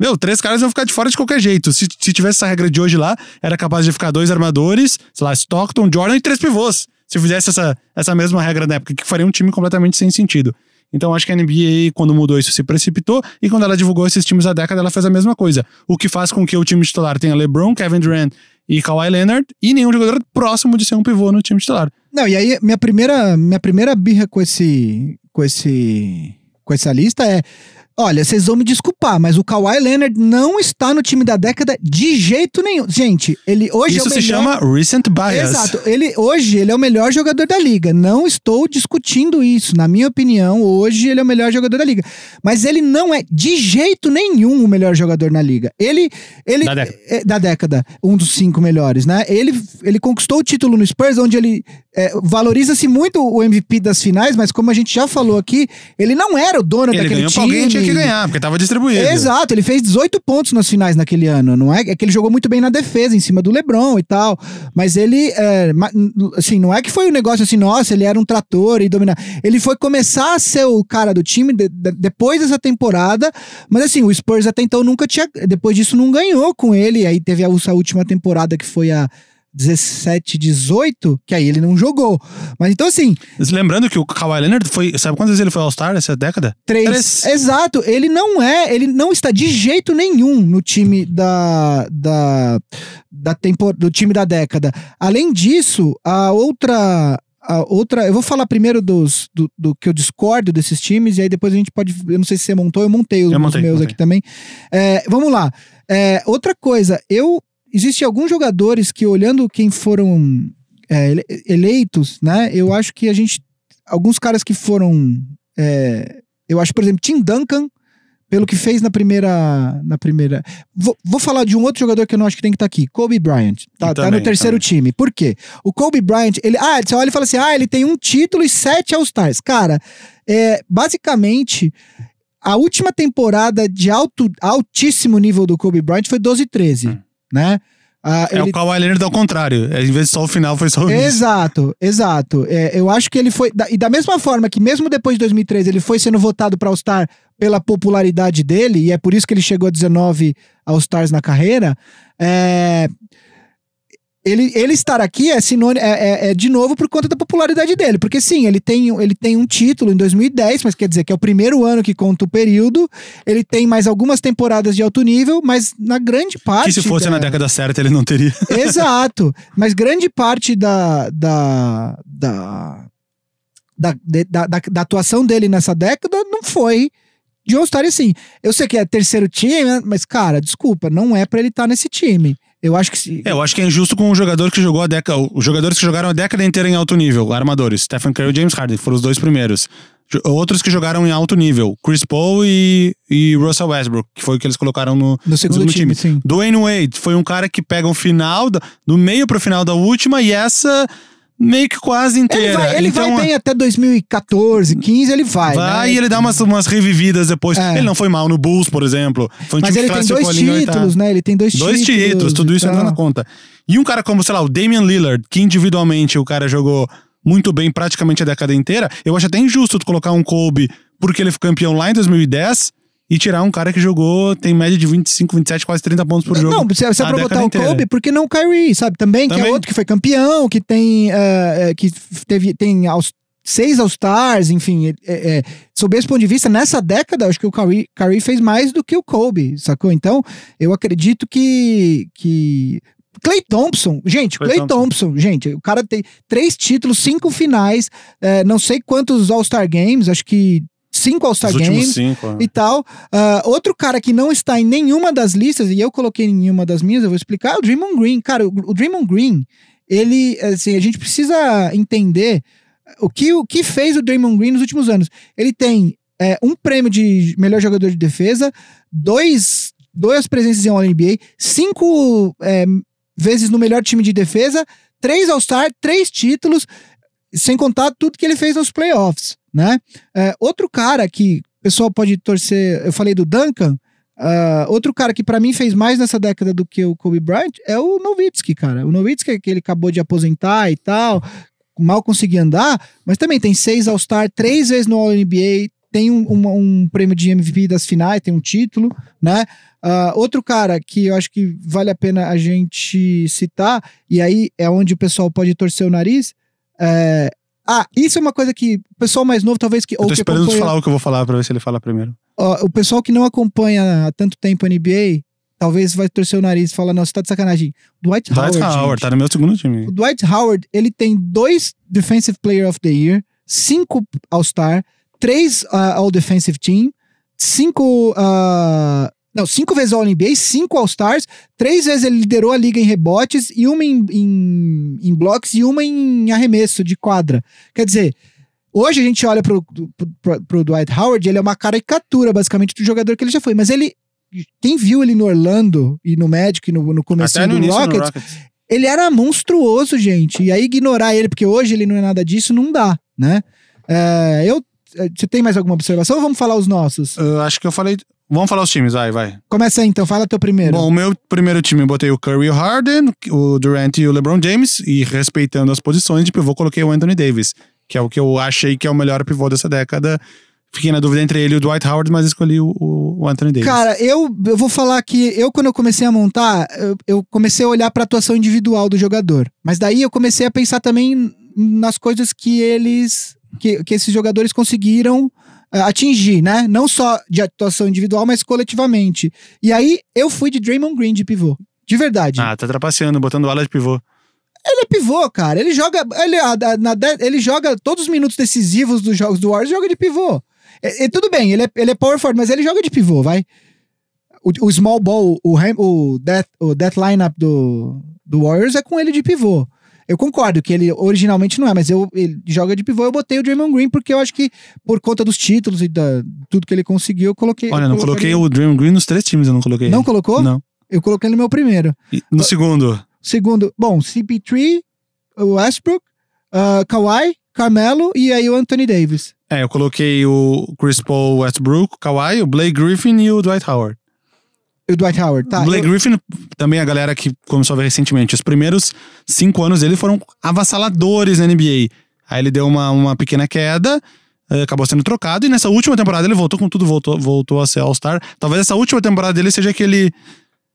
Meu, três caras iam ficar de fora de qualquer jeito. Se, se tivesse essa regra de hoje lá, era capaz de ficar dois armadores, sei lá, Stockton, Jordan e três pivôs. Se fizesse essa, essa mesma regra na época, que faria um time completamente sem sentido. Então acho que a NBA, quando mudou isso, se precipitou, e quando ela divulgou esses times da década, ela fez a mesma coisa. O que faz com que o time titular tenha LeBron, Kevin Durant e Kawhi Leonard, e nenhum jogador próximo de ser um pivô no time titular. Não, e aí minha primeira, minha primeira birra com esse, com esse, com essa lista é Olha, vocês vão me desculpar, mas o Kawhi Leonard não está no time da década de jeito nenhum. Gente, ele hoje Isso é o se melhor... chama recent bias. Exato. Ele, hoje ele é o melhor jogador da liga. Não estou discutindo isso. Na minha opinião, hoje ele é o melhor jogador da liga. Mas ele não é de jeito nenhum o melhor jogador na liga. Ele. ele Da década. é, da década, um dos cinco melhores, né? Ele, ele conquistou o título no Spurs, onde ele é, valoriza-se muito o MVP das finais, mas como a gente já falou aqui, ele não era o dono Ele daquele time. Tinha que ganhar, porque tava distribuído. Exato, ele fez 18 pontos nas finais naquele ano, não é? É que ele jogou muito bem na defesa, em cima do LeBron e tal. Mas ele, é, assim, não é que foi um negócio assim, nossa, ele era um trator e dominar. Ele foi começar a ser o cara do time de- de- depois dessa temporada, mas assim, o Spurs até então nunca tinha, depois disso não ganhou com ele. Aí teve a, essa última temporada que foi a 17, 18, que aí ele não jogou. Mas então assim, Lembrando que o Kawhi Leonard foi. Sabe quantas vezes ele foi All-Star essa década? Três. Três. Exato. Ele não é, ele não está de jeito nenhum no time da, da, da tempor, do time da década. Além disso, a outra. A outra, eu vou falar primeiro dos, do, do que eu discordo desses times, e aí depois a gente pode. Eu não sei se você montou, eu montei os Eu montei, meus montei. aqui também. É, vamos lá. É, outra coisa, eu. Existem alguns jogadores que, olhando quem foram é, ele- eleitos, né? Eu acho que a gente. Alguns caras que foram. é, eu acho, por exemplo, Tim Duncan, pelo que fez na primeira. Na primeira. Vou, vou falar de um outro jogador que eu não acho que tem que estar aqui. Kobe Bryant. Tá, tá no também, terceiro também. time. Por quê? O Kobe Bryant, ele. Ah, você olha e fala assim: ah, ele tem um título e sete All-Stars. Cara, é, basicamente. A última temporada de alto, altíssimo nível do Kobe Bryant foi 12 e 13, Hum. Né? Ah, É ele o Kawhi Leonard ao contrário. É, Em vez de só o final, foi só o. Exato, exato. É, eu acho que ele foi. E da mesma forma que, mesmo depois de 2013, ele foi sendo votado para All-Star pela popularidade dele, e é por isso que ele chegou a 19 All-Stars na carreira. é, Ele, ele estar aqui é, sinônimo, é, é- é de novo por conta da popularidade dele. Porque sim, ele tem, ele tem um título em 2010, mas quer dizer que é o primeiro ano que conta o período. Ele tem mais algumas temporadas de alto nível, mas na grande parte. Que se fosse da- na década certa, ele não teria. Exato. Mas grande parte da. da, da da, da, da, da atuação dele nessa década não foi de All-Star assim. Eu sei que é terceiro time, né, mas, cara, desculpa, não é pra ele estar nesse time. Eu acho que se. É, eu acho que é injusto com o jogador que jogou a década. Os jogadores que jogaram a década inteira em alto nível, armadores. Stephen Curry e James Harden foram os dois primeiros. Outros que jogaram em alto nível, Chris Paul e, e Russell Westbrook, que foi o que eles colocaram no, no segundo segundo time, sim. Dwayne Wade foi um cara que pega o final, da- do meio pro final da última, e essa meio que quase inteira. Ele vai, ele então, vai bem até 2014, 15, ele vai. vai né? e ele dá umas, umas revividas depois. É. Ele não foi mal no Bulls, por exemplo. Foi um Mas time ele tem dois títulos, né? Ele tem dois, Dois títulos. títulos, tudo isso entra na conta. E um cara como, sei lá, o Damian Lillard, que individualmente o cara jogou muito bem praticamente a década inteira, eu acho até injusto tu colocar um Kobe porque ele foi campeão lá em 2010 e tirar um cara que jogou, tem média de 25, 27, quase 30 pontos por jogo. Não, se, se é a pra botar o inteira. Kobe, por que não o Kyrie, sabe? Também, que é Também. outro que foi campeão, que tem. eh, que teve, tem aos, seis All-Stars, enfim. é, é, sob esse ponto de vista, nessa década, acho que o Kyrie, Kyrie fez mais do que o Kobe, sacou? Então, eu acredito que. que Clay Thompson, gente, Klay Clay Thompson. gente, o cara tem três títulos, cinco finais, eh, não sei quantos All-Star Games, acho que cinco All-Star Games cinco. ó. e tal. Ah, outro cara que não está em nenhuma das listas, e eu coloquei em nenhuma das minhas, eu vou explicar, é o Draymond Green. Cara, o, o Draymond Green, ele, assim, a gente precisa entender o que, o que fez o Draymond Green nos últimos anos. Ele tem é, um prêmio de melhor jogador de defesa, dois, duas presenças em All-NBA, cinco é, vezes no melhor time de defesa, três All-Star, três títulos, sem contar tudo que ele fez nos playoffs, né? É, outro cara que o pessoal pode torcer, eu falei do Duncan, ah, outro cara que pra mim fez mais nessa década do que o Kobe Bryant é o Nowitzki, cara. O Nowitzki que ele acabou de aposentar e tal, mal conseguia andar, mas também tem seis All-Star, três vezes no All-NBA, tem um, um- um prêmio de MVP das finais, tem um título, né? Ah, outro cara que eu acho que vale a pena a gente citar, e aí é onde o pessoal pode torcer o nariz, é... Ah, isso é uma coisa que o pessoal mais novo, talvez que. Eu tô esperando acompanha- falar o que eu vou falar pra ver se ele fala primeiro. Ó, o pessoal que não acompanha há tanto tempo a NBA, talvez vai torcer o nariz e falar, não, você tá de sacanagem. Dwight Howard, Dwight Howard, gente. tá no meu segundo time. O Dwight Howard, ele tem dois Defensive Player of the Year, cinco All-Star, três ah, All-Defensive Team, cinco. ah, não, cinco vezes All-NBA, cinco All-Stars, três vezes ele liderou a liga em rebotes, e uma em, em, em blocos e uma em arremesso de quadra. Quer dizer, hoje a gente olha pro, pro, pro Dwight Howard, ele é uma caricatura, basicamente, do jogador que ele já foi. Mas ele. Quem viu ele no Orlando e no Magic, no, no começo do início no Rockets, Rockets. ele era monstruoso, gente. E aí ignorar ele, porque hoje ele não é nada disso, não dá, né? É, eu, você tem mais alguma observação ou vamos falar os nossos? Eu acho que eu falei. Vamos falar os times, vai, vai. Começa aí então, fala teu primeiro. Bom, o meu primeiro time eu botei o Curry e o Harden, o Durant e o LeBron James, e respeitando as posições de pivô, coloquei o Anthony Davis, que é o que eu achei que é o melhor pivô dessa década. Fiquei na dúvida entre ele e o Dwight Howard, mas escolhi o, o Anthony Davis. Cara, eu, eu vou falar que eu, quando eu comecei a montar, eu, eu comecei a olhar pra atuação individual do jogador. Mas daí eu comecei a pensar também nas coisas que eles. que, que esses jogadores conseguiram atingir, né? Não só de atuação individual, mas coletivamente. E aí eu fui de Draymond Green de pivô. De verdade. Ah, tá trapaceando, botando ala de pivô. Ele é pivô, cara. Ele joga. Ele, na ele joga todos os minutos decisivos dos jogos do Warriors, joga de pivô. E, e tudo bem, ele é, ele é power forward, mas ele joga de pivô, vai. O, o small ball, o, o, death, o death lineup do, do Warriors é com ele de pivô. Eu concordo que ele originalmente não é, mas eu, ele joga de pivô. Eu botei o Draymond Green porque eu acho que, por conta dos títulos e da tudo que ele conseguiu, eu coloquei. Olha, eu não coloquei o Draymond Green nos três times, eu não coloquei. Não ele. colocou? Não. Eu coloquei no meu primeiro. E no segundo, Segundo, bom, CP3, o Westbrook, uh, Kawhi, Carmelo e aí o Anthony Davis. é, eu coloquei o Chris Paul, Westbrook, Kawhi, o Blake Griffin e o Dwight Howard. E o Dwight Howard, tá? o Blake eu- Griffin, também a galera que começou a ver recentemente, os primeiros cinco anos dele foram avassaladores na NBA. Aí ele deu uma, uma pequena queda, eh, acabou sendo trocado, e nessa última temporada ele voltou com tudo, voltou, voltou a ser All-Star. Talvez essa última temporada dele seja aquele.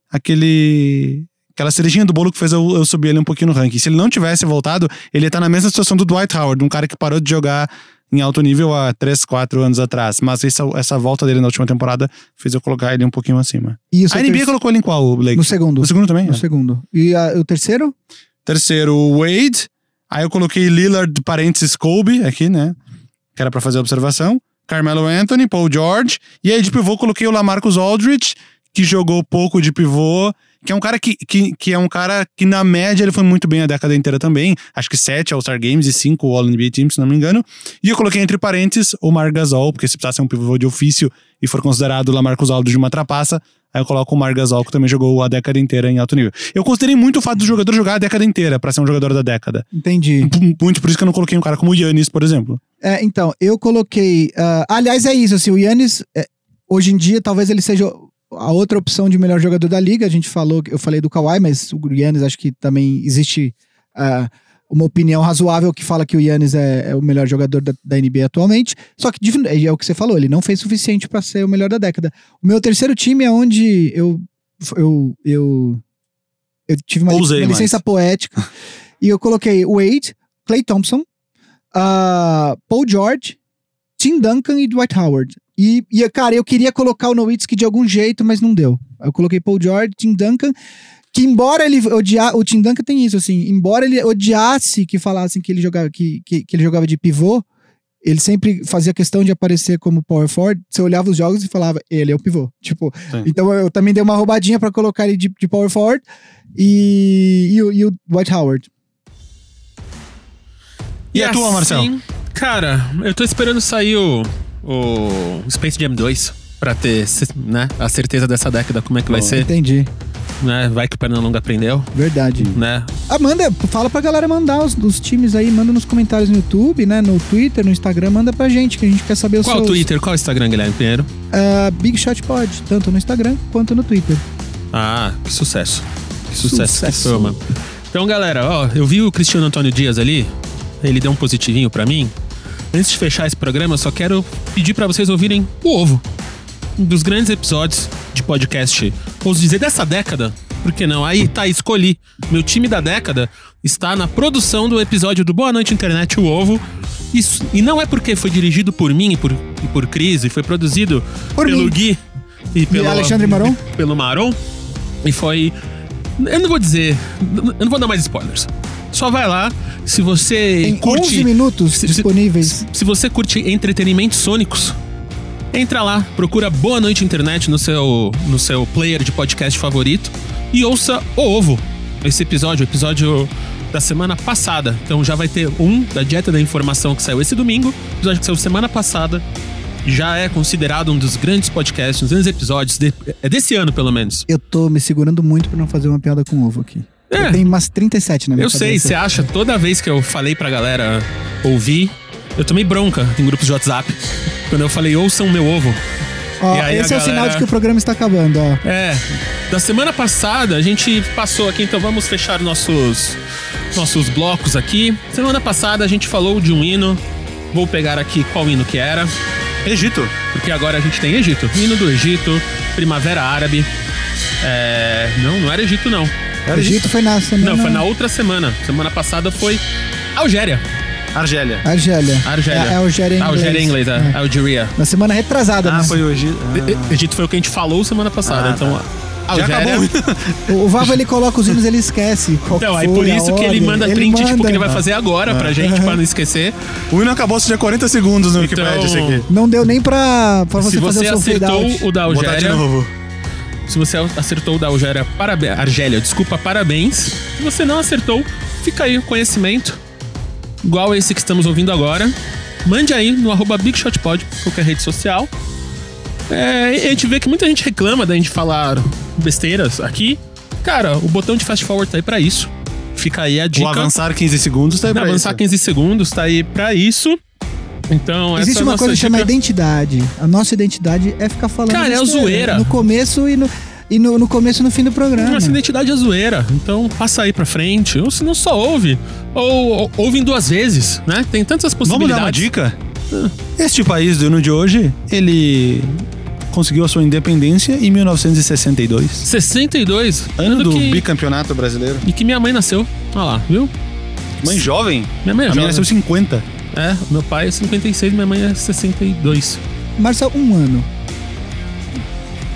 aquele. Aquela cerejinha do bolo que fez eu, eu subir ele um pouquinho no ranking. Se ele não tivesse voltado, ele ia estar na mesma situação do Dwight Howard, um cara que parou de jogar em alto nível há 3, 4 anos atrás. Mas essa, essa volta dele na última temporada fez eu colocar ele um pouquinho acima. E A NBA colocou ele em qual, Blake? No segundo. No segundo também? No é. segundo. E a- o terceiro? Terceiro, Wade. Aí eu coloquei Lillard, parênteses, Kobe, aqui, né? Que era pra fazer a observação. Carmelo Anthony, Paul George. E aí de pivô coloquei o Lamarcus Aldridge, que jogou pouco de pivô. Que é um cara que, que, que é um cara que, na média, ele foi muito bem a década inteira também. Acho que sete All-Star Games e cinco All-NBA Teams, se não me engano. E eu coloquei entre parênteses o Mar Gasol, porque se precisasse ser um pivô de ofício e for considerado o Lamarcus Aldridge uma trapaça, aí eu coloco o Mar Gasol, que também jogou a década inteira em alto nível. Eu considerei muito o fato do jogador jogar a década inteira pra ser um jogador da década. Entendi. Muito por isso que eu não coloquei um cara como o Yannis, por exemplo. É, então, eu coloquei. ah, aliás, é isso, assim, o Yannis, é, hoje em dia, talvez ele seja a outra opção de melhor jogador da liga. A gente falou, eu falei do Kawhi, mas o Yannis acho que também existe ah, uma opinião razoável que fala que o Yannis é, é o melhor jogador da, da NBA atualmente. Só que é o que você falou, ele não fez suficiente pra ser o melhor da década. O meu terceiro time é onde eu. Eu, eu, eu tive uma, uma mais. licença poética e eu coloquei Wade, Clay Thompson, ah, Paul George, Tim Duncan e Dwight Howard. E, e, cara, eu queria colocar o Nowitzki de algum jeito, mas não deu. Eu coloquei Paul George, Tim Duncan, que embora ele odiasse. O Tim Duncan tem isso, assim, embora ele odiasse que falassem que ele jogava, que, que, que ele jogava de pivô, ele sempre fazia questão de aparecer como power forward. Você olhava os jogos e falava, ele é o pivô. Tipo, Sim. então eu também dei uma roubadinha pra colocar ele de, de power forward e, e, o- e o Dwight Howard. E a tua, Marcel? assim, Cara, eu tô esperando sair o, o Space Jam 2 pra ter né, a certeza dessa década, como é que vai ser. Entendi. Né? Vai que o Pernalonga aprendeu, Verdade. né? Ah, manda, fala pra galera mandar os, os times aí, manda nos comentários no YouTube, né? No Twitter, no Instagram, manda pra gente, que a gente quer saber os Qual o seus. Twitter, qual o Instagram, Guilherme Pinheiro? Ah, Big Shot Pod, tanto no Instagram quanto no Twitter. Ah, que sucesso. Que sucesso, Sucesso. que fama. Então, galera, ó, eu vi o Cristiano Antônio Dias ali, ele deu um positivinho pra mim. Antes de fechar esse programa, eu só quero pedir pra vocês ouvirem o Ovo. Um dos grandes episódios de podcast, ouso dizer, dessa década. Por que não? Aí tá, escolhi. Meu time da década está na produção do episódio do Boa Noite Internet, o Ovo. Isso, e não é porque foi dirigido por mim e por, e por Cris, e foi produzido Por pelo mim. Gui e pelo Alexandre Maron? pelo Maron. E foi. Eu não vou dizer. Eu não vou dar mais spoilers. Só vai lá. Se você Tem curte. 11 minutos se- se- disponíveis. Se você curte entretenimentos sônicos, Entra lá, procura Boa Noite Internet no seu, no seu player de podcast favorito e ouça o Ovo. Esse episódio, o episódio da semana passada. Então já vai ter um da Dieta da Informação que saiu esse domingo, episódio que saiu semana passada. Já é considerado um dos grandes podcasts, um dos grandes episódios, de- é desse ano pelo menos. Eu tô me segurando muito pra não fazer uma piada com ovo aqui. É. Tenho umas 37 na minha Eu sei, cabeça. você acha, toda vez que eu falei pra galera ouvir, eu tomei bronca em grupos de WhatsApp. Quando eu falei, ouçam meu ovo. Ó, esse é o sinal de que o programa está acabando, ó. É, da semana passada a gente passou aqui, então vamos fechar nossos, nossos blocos aqui. Semana passada a gente falou de um hino. Vou pegar aqui qual hino que era, Egito. porque agora a gente tem Egito. Hino do Egito, Primavera Árabe. É, não, não era Egito não. Era Egito foi na semana... Não, foi na outra semana. Semana passada foi Algéria. Argélia. Argélia. Argélia. É, é Algéria em inglês. Algéria em inglês, é. Algeria. Na semana retrasada, Ah, né? foi o Egito. E- Egito foi o que a gente falou semana passada. Ah, então, Já Algéria. acabou. O, o Vavo, ele coloca os hinos, ele esquece. qual Então, aí foi, por isso que ele manda print, tipo, manda. que ele vai fazer agora pra gente, pra não esquecer. O hino acabou, se tinha 40 segundos no Então, Wikipedia, esse aqui. Não deu nem pra, pra você, Se você fazer o seu acertou o da de Algéria, novo. se você acertou o da Algéria, parabéns. Argélia, desculpa, parabéns. Se você não acertou, fica aí o conhecimento. Igual esse que estamos ouvindo agora. Mande aí no arroba BigShotPod, qualquer rede social. É, e a gente vê que muita gente reclama da gente falar besteiras aqui. Cara, o botão de fast forward tá aí pra isso. Fica aí a dica. O avançar 15 segundos tá aí pra avançar isso. 15 segundos, tá aí pra isso. Então, Existe essa é a uma nossa coisa que chama dica. identidade. A nossa identidade é ficar falando Cara, é a zoeira. No começo e no, e no, no começo e no fim do programa. Nossa identidade é zoeira. Então passa aí pra frente. Ou se não só ouve. Ou, ou ouve em duas vezes, né? Tem tantas Vamos possibilidades. dar uma dica? Este país do ano de hoje, ele conseguiu a sua independência em 1962. 62. Ano do que... bicampeonato brasileiro. E que minha mãe nasceu. Olha lá, viu? Mãe jovem? Minha mãe é a minha jovem. nasceu em 50. É, meu pai é 56, minha mãe é 62. Marcel, um ano.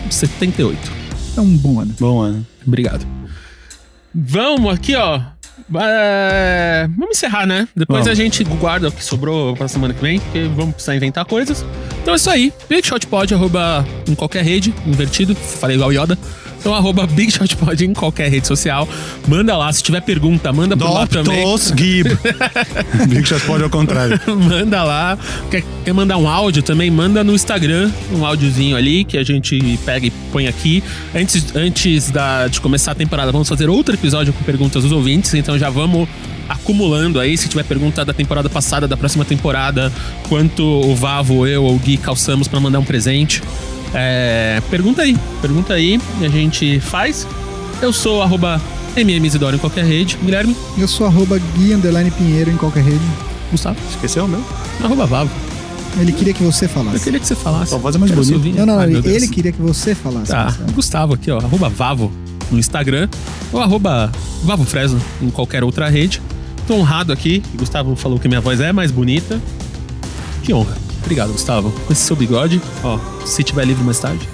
78. É um bom ano. Bom ano. Obrigado. Vamos aqui, ó. É, Vamos encerrar, né? Depois Vamos. a gente guarda o que sobrou pra semana que vem, porque vamos precisar inventar coisas. Então é isso aí. BigShotPod, arroba em qualquer rede, invertido, falei igual Yoda. Então, arroba BigShotPod em qualquer rede social. Manda lá, se tiver pergunta, manda por lá também. Gib. Big Shot pode ao contrário. manda lá. Quer, quer mandar um áudio também? Manda no Instagram um áudiozinho ali que a gente pega e põe aqui. Antes, antes da, de começar a temporada, vamos fazer outro episódio com perguntas dos ouvintes. Então já vamos acumulando aí. Se tiver pergunta da temporada passada, da próxima temporada, quanto o Vavo, eu ou o Gui calçamos pra mandar um presente. É, pergunta aí, pergunta aí e a gente faz. Eu sou arroba MMZidoro em qualquer rede. Guilherme, Eu sou arroba Gui Underline Pinheiro em qualquer rede. Gustavo, Esqueceu o meu? arroba Vavo. Ele queria que você Eu falasse. queria que você falasse. Sua voz é mais bonita. Não, não, Ai, não. Deus. Ele queria que você falasse. Tá, Marcel. Gustavo aqui, ó. Arroba Vavo no Instagram. Ou arroba Vavo Fresno em qualquer outra rede. Tô honrado aqui. Gustavo falou que minha voz é mais bonita. Que honra. Obrigado, Gustavo. Com esse seu bigode, ó, se tiver livre mais tarde.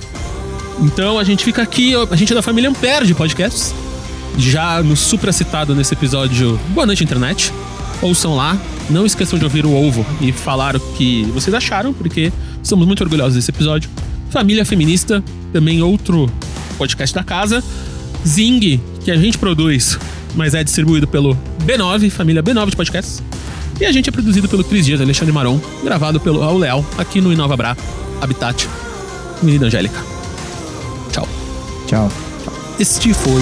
Então a gente fica aqui, a gente é da família Ampere de podcasts. Já no supracitado nesse episódio Boa Noite Internet. Ouçam lá. Não esqueçam de ouvir o Ovo e falar o que vocês acharam, porque estamos muito orgulhosos desse episódio. Família Feminista, também outro podcast da casa. Zing, que a gente produz, mas é distribuído pelo B9, família B9 de podcasts. E a gente é produzido pelo Cris Dias, Alexandre Maron, gravado pelo Raul Leal, aqui no Inova Bra, Habitat, Menina Angélica. Tchau. Tchau. Este foi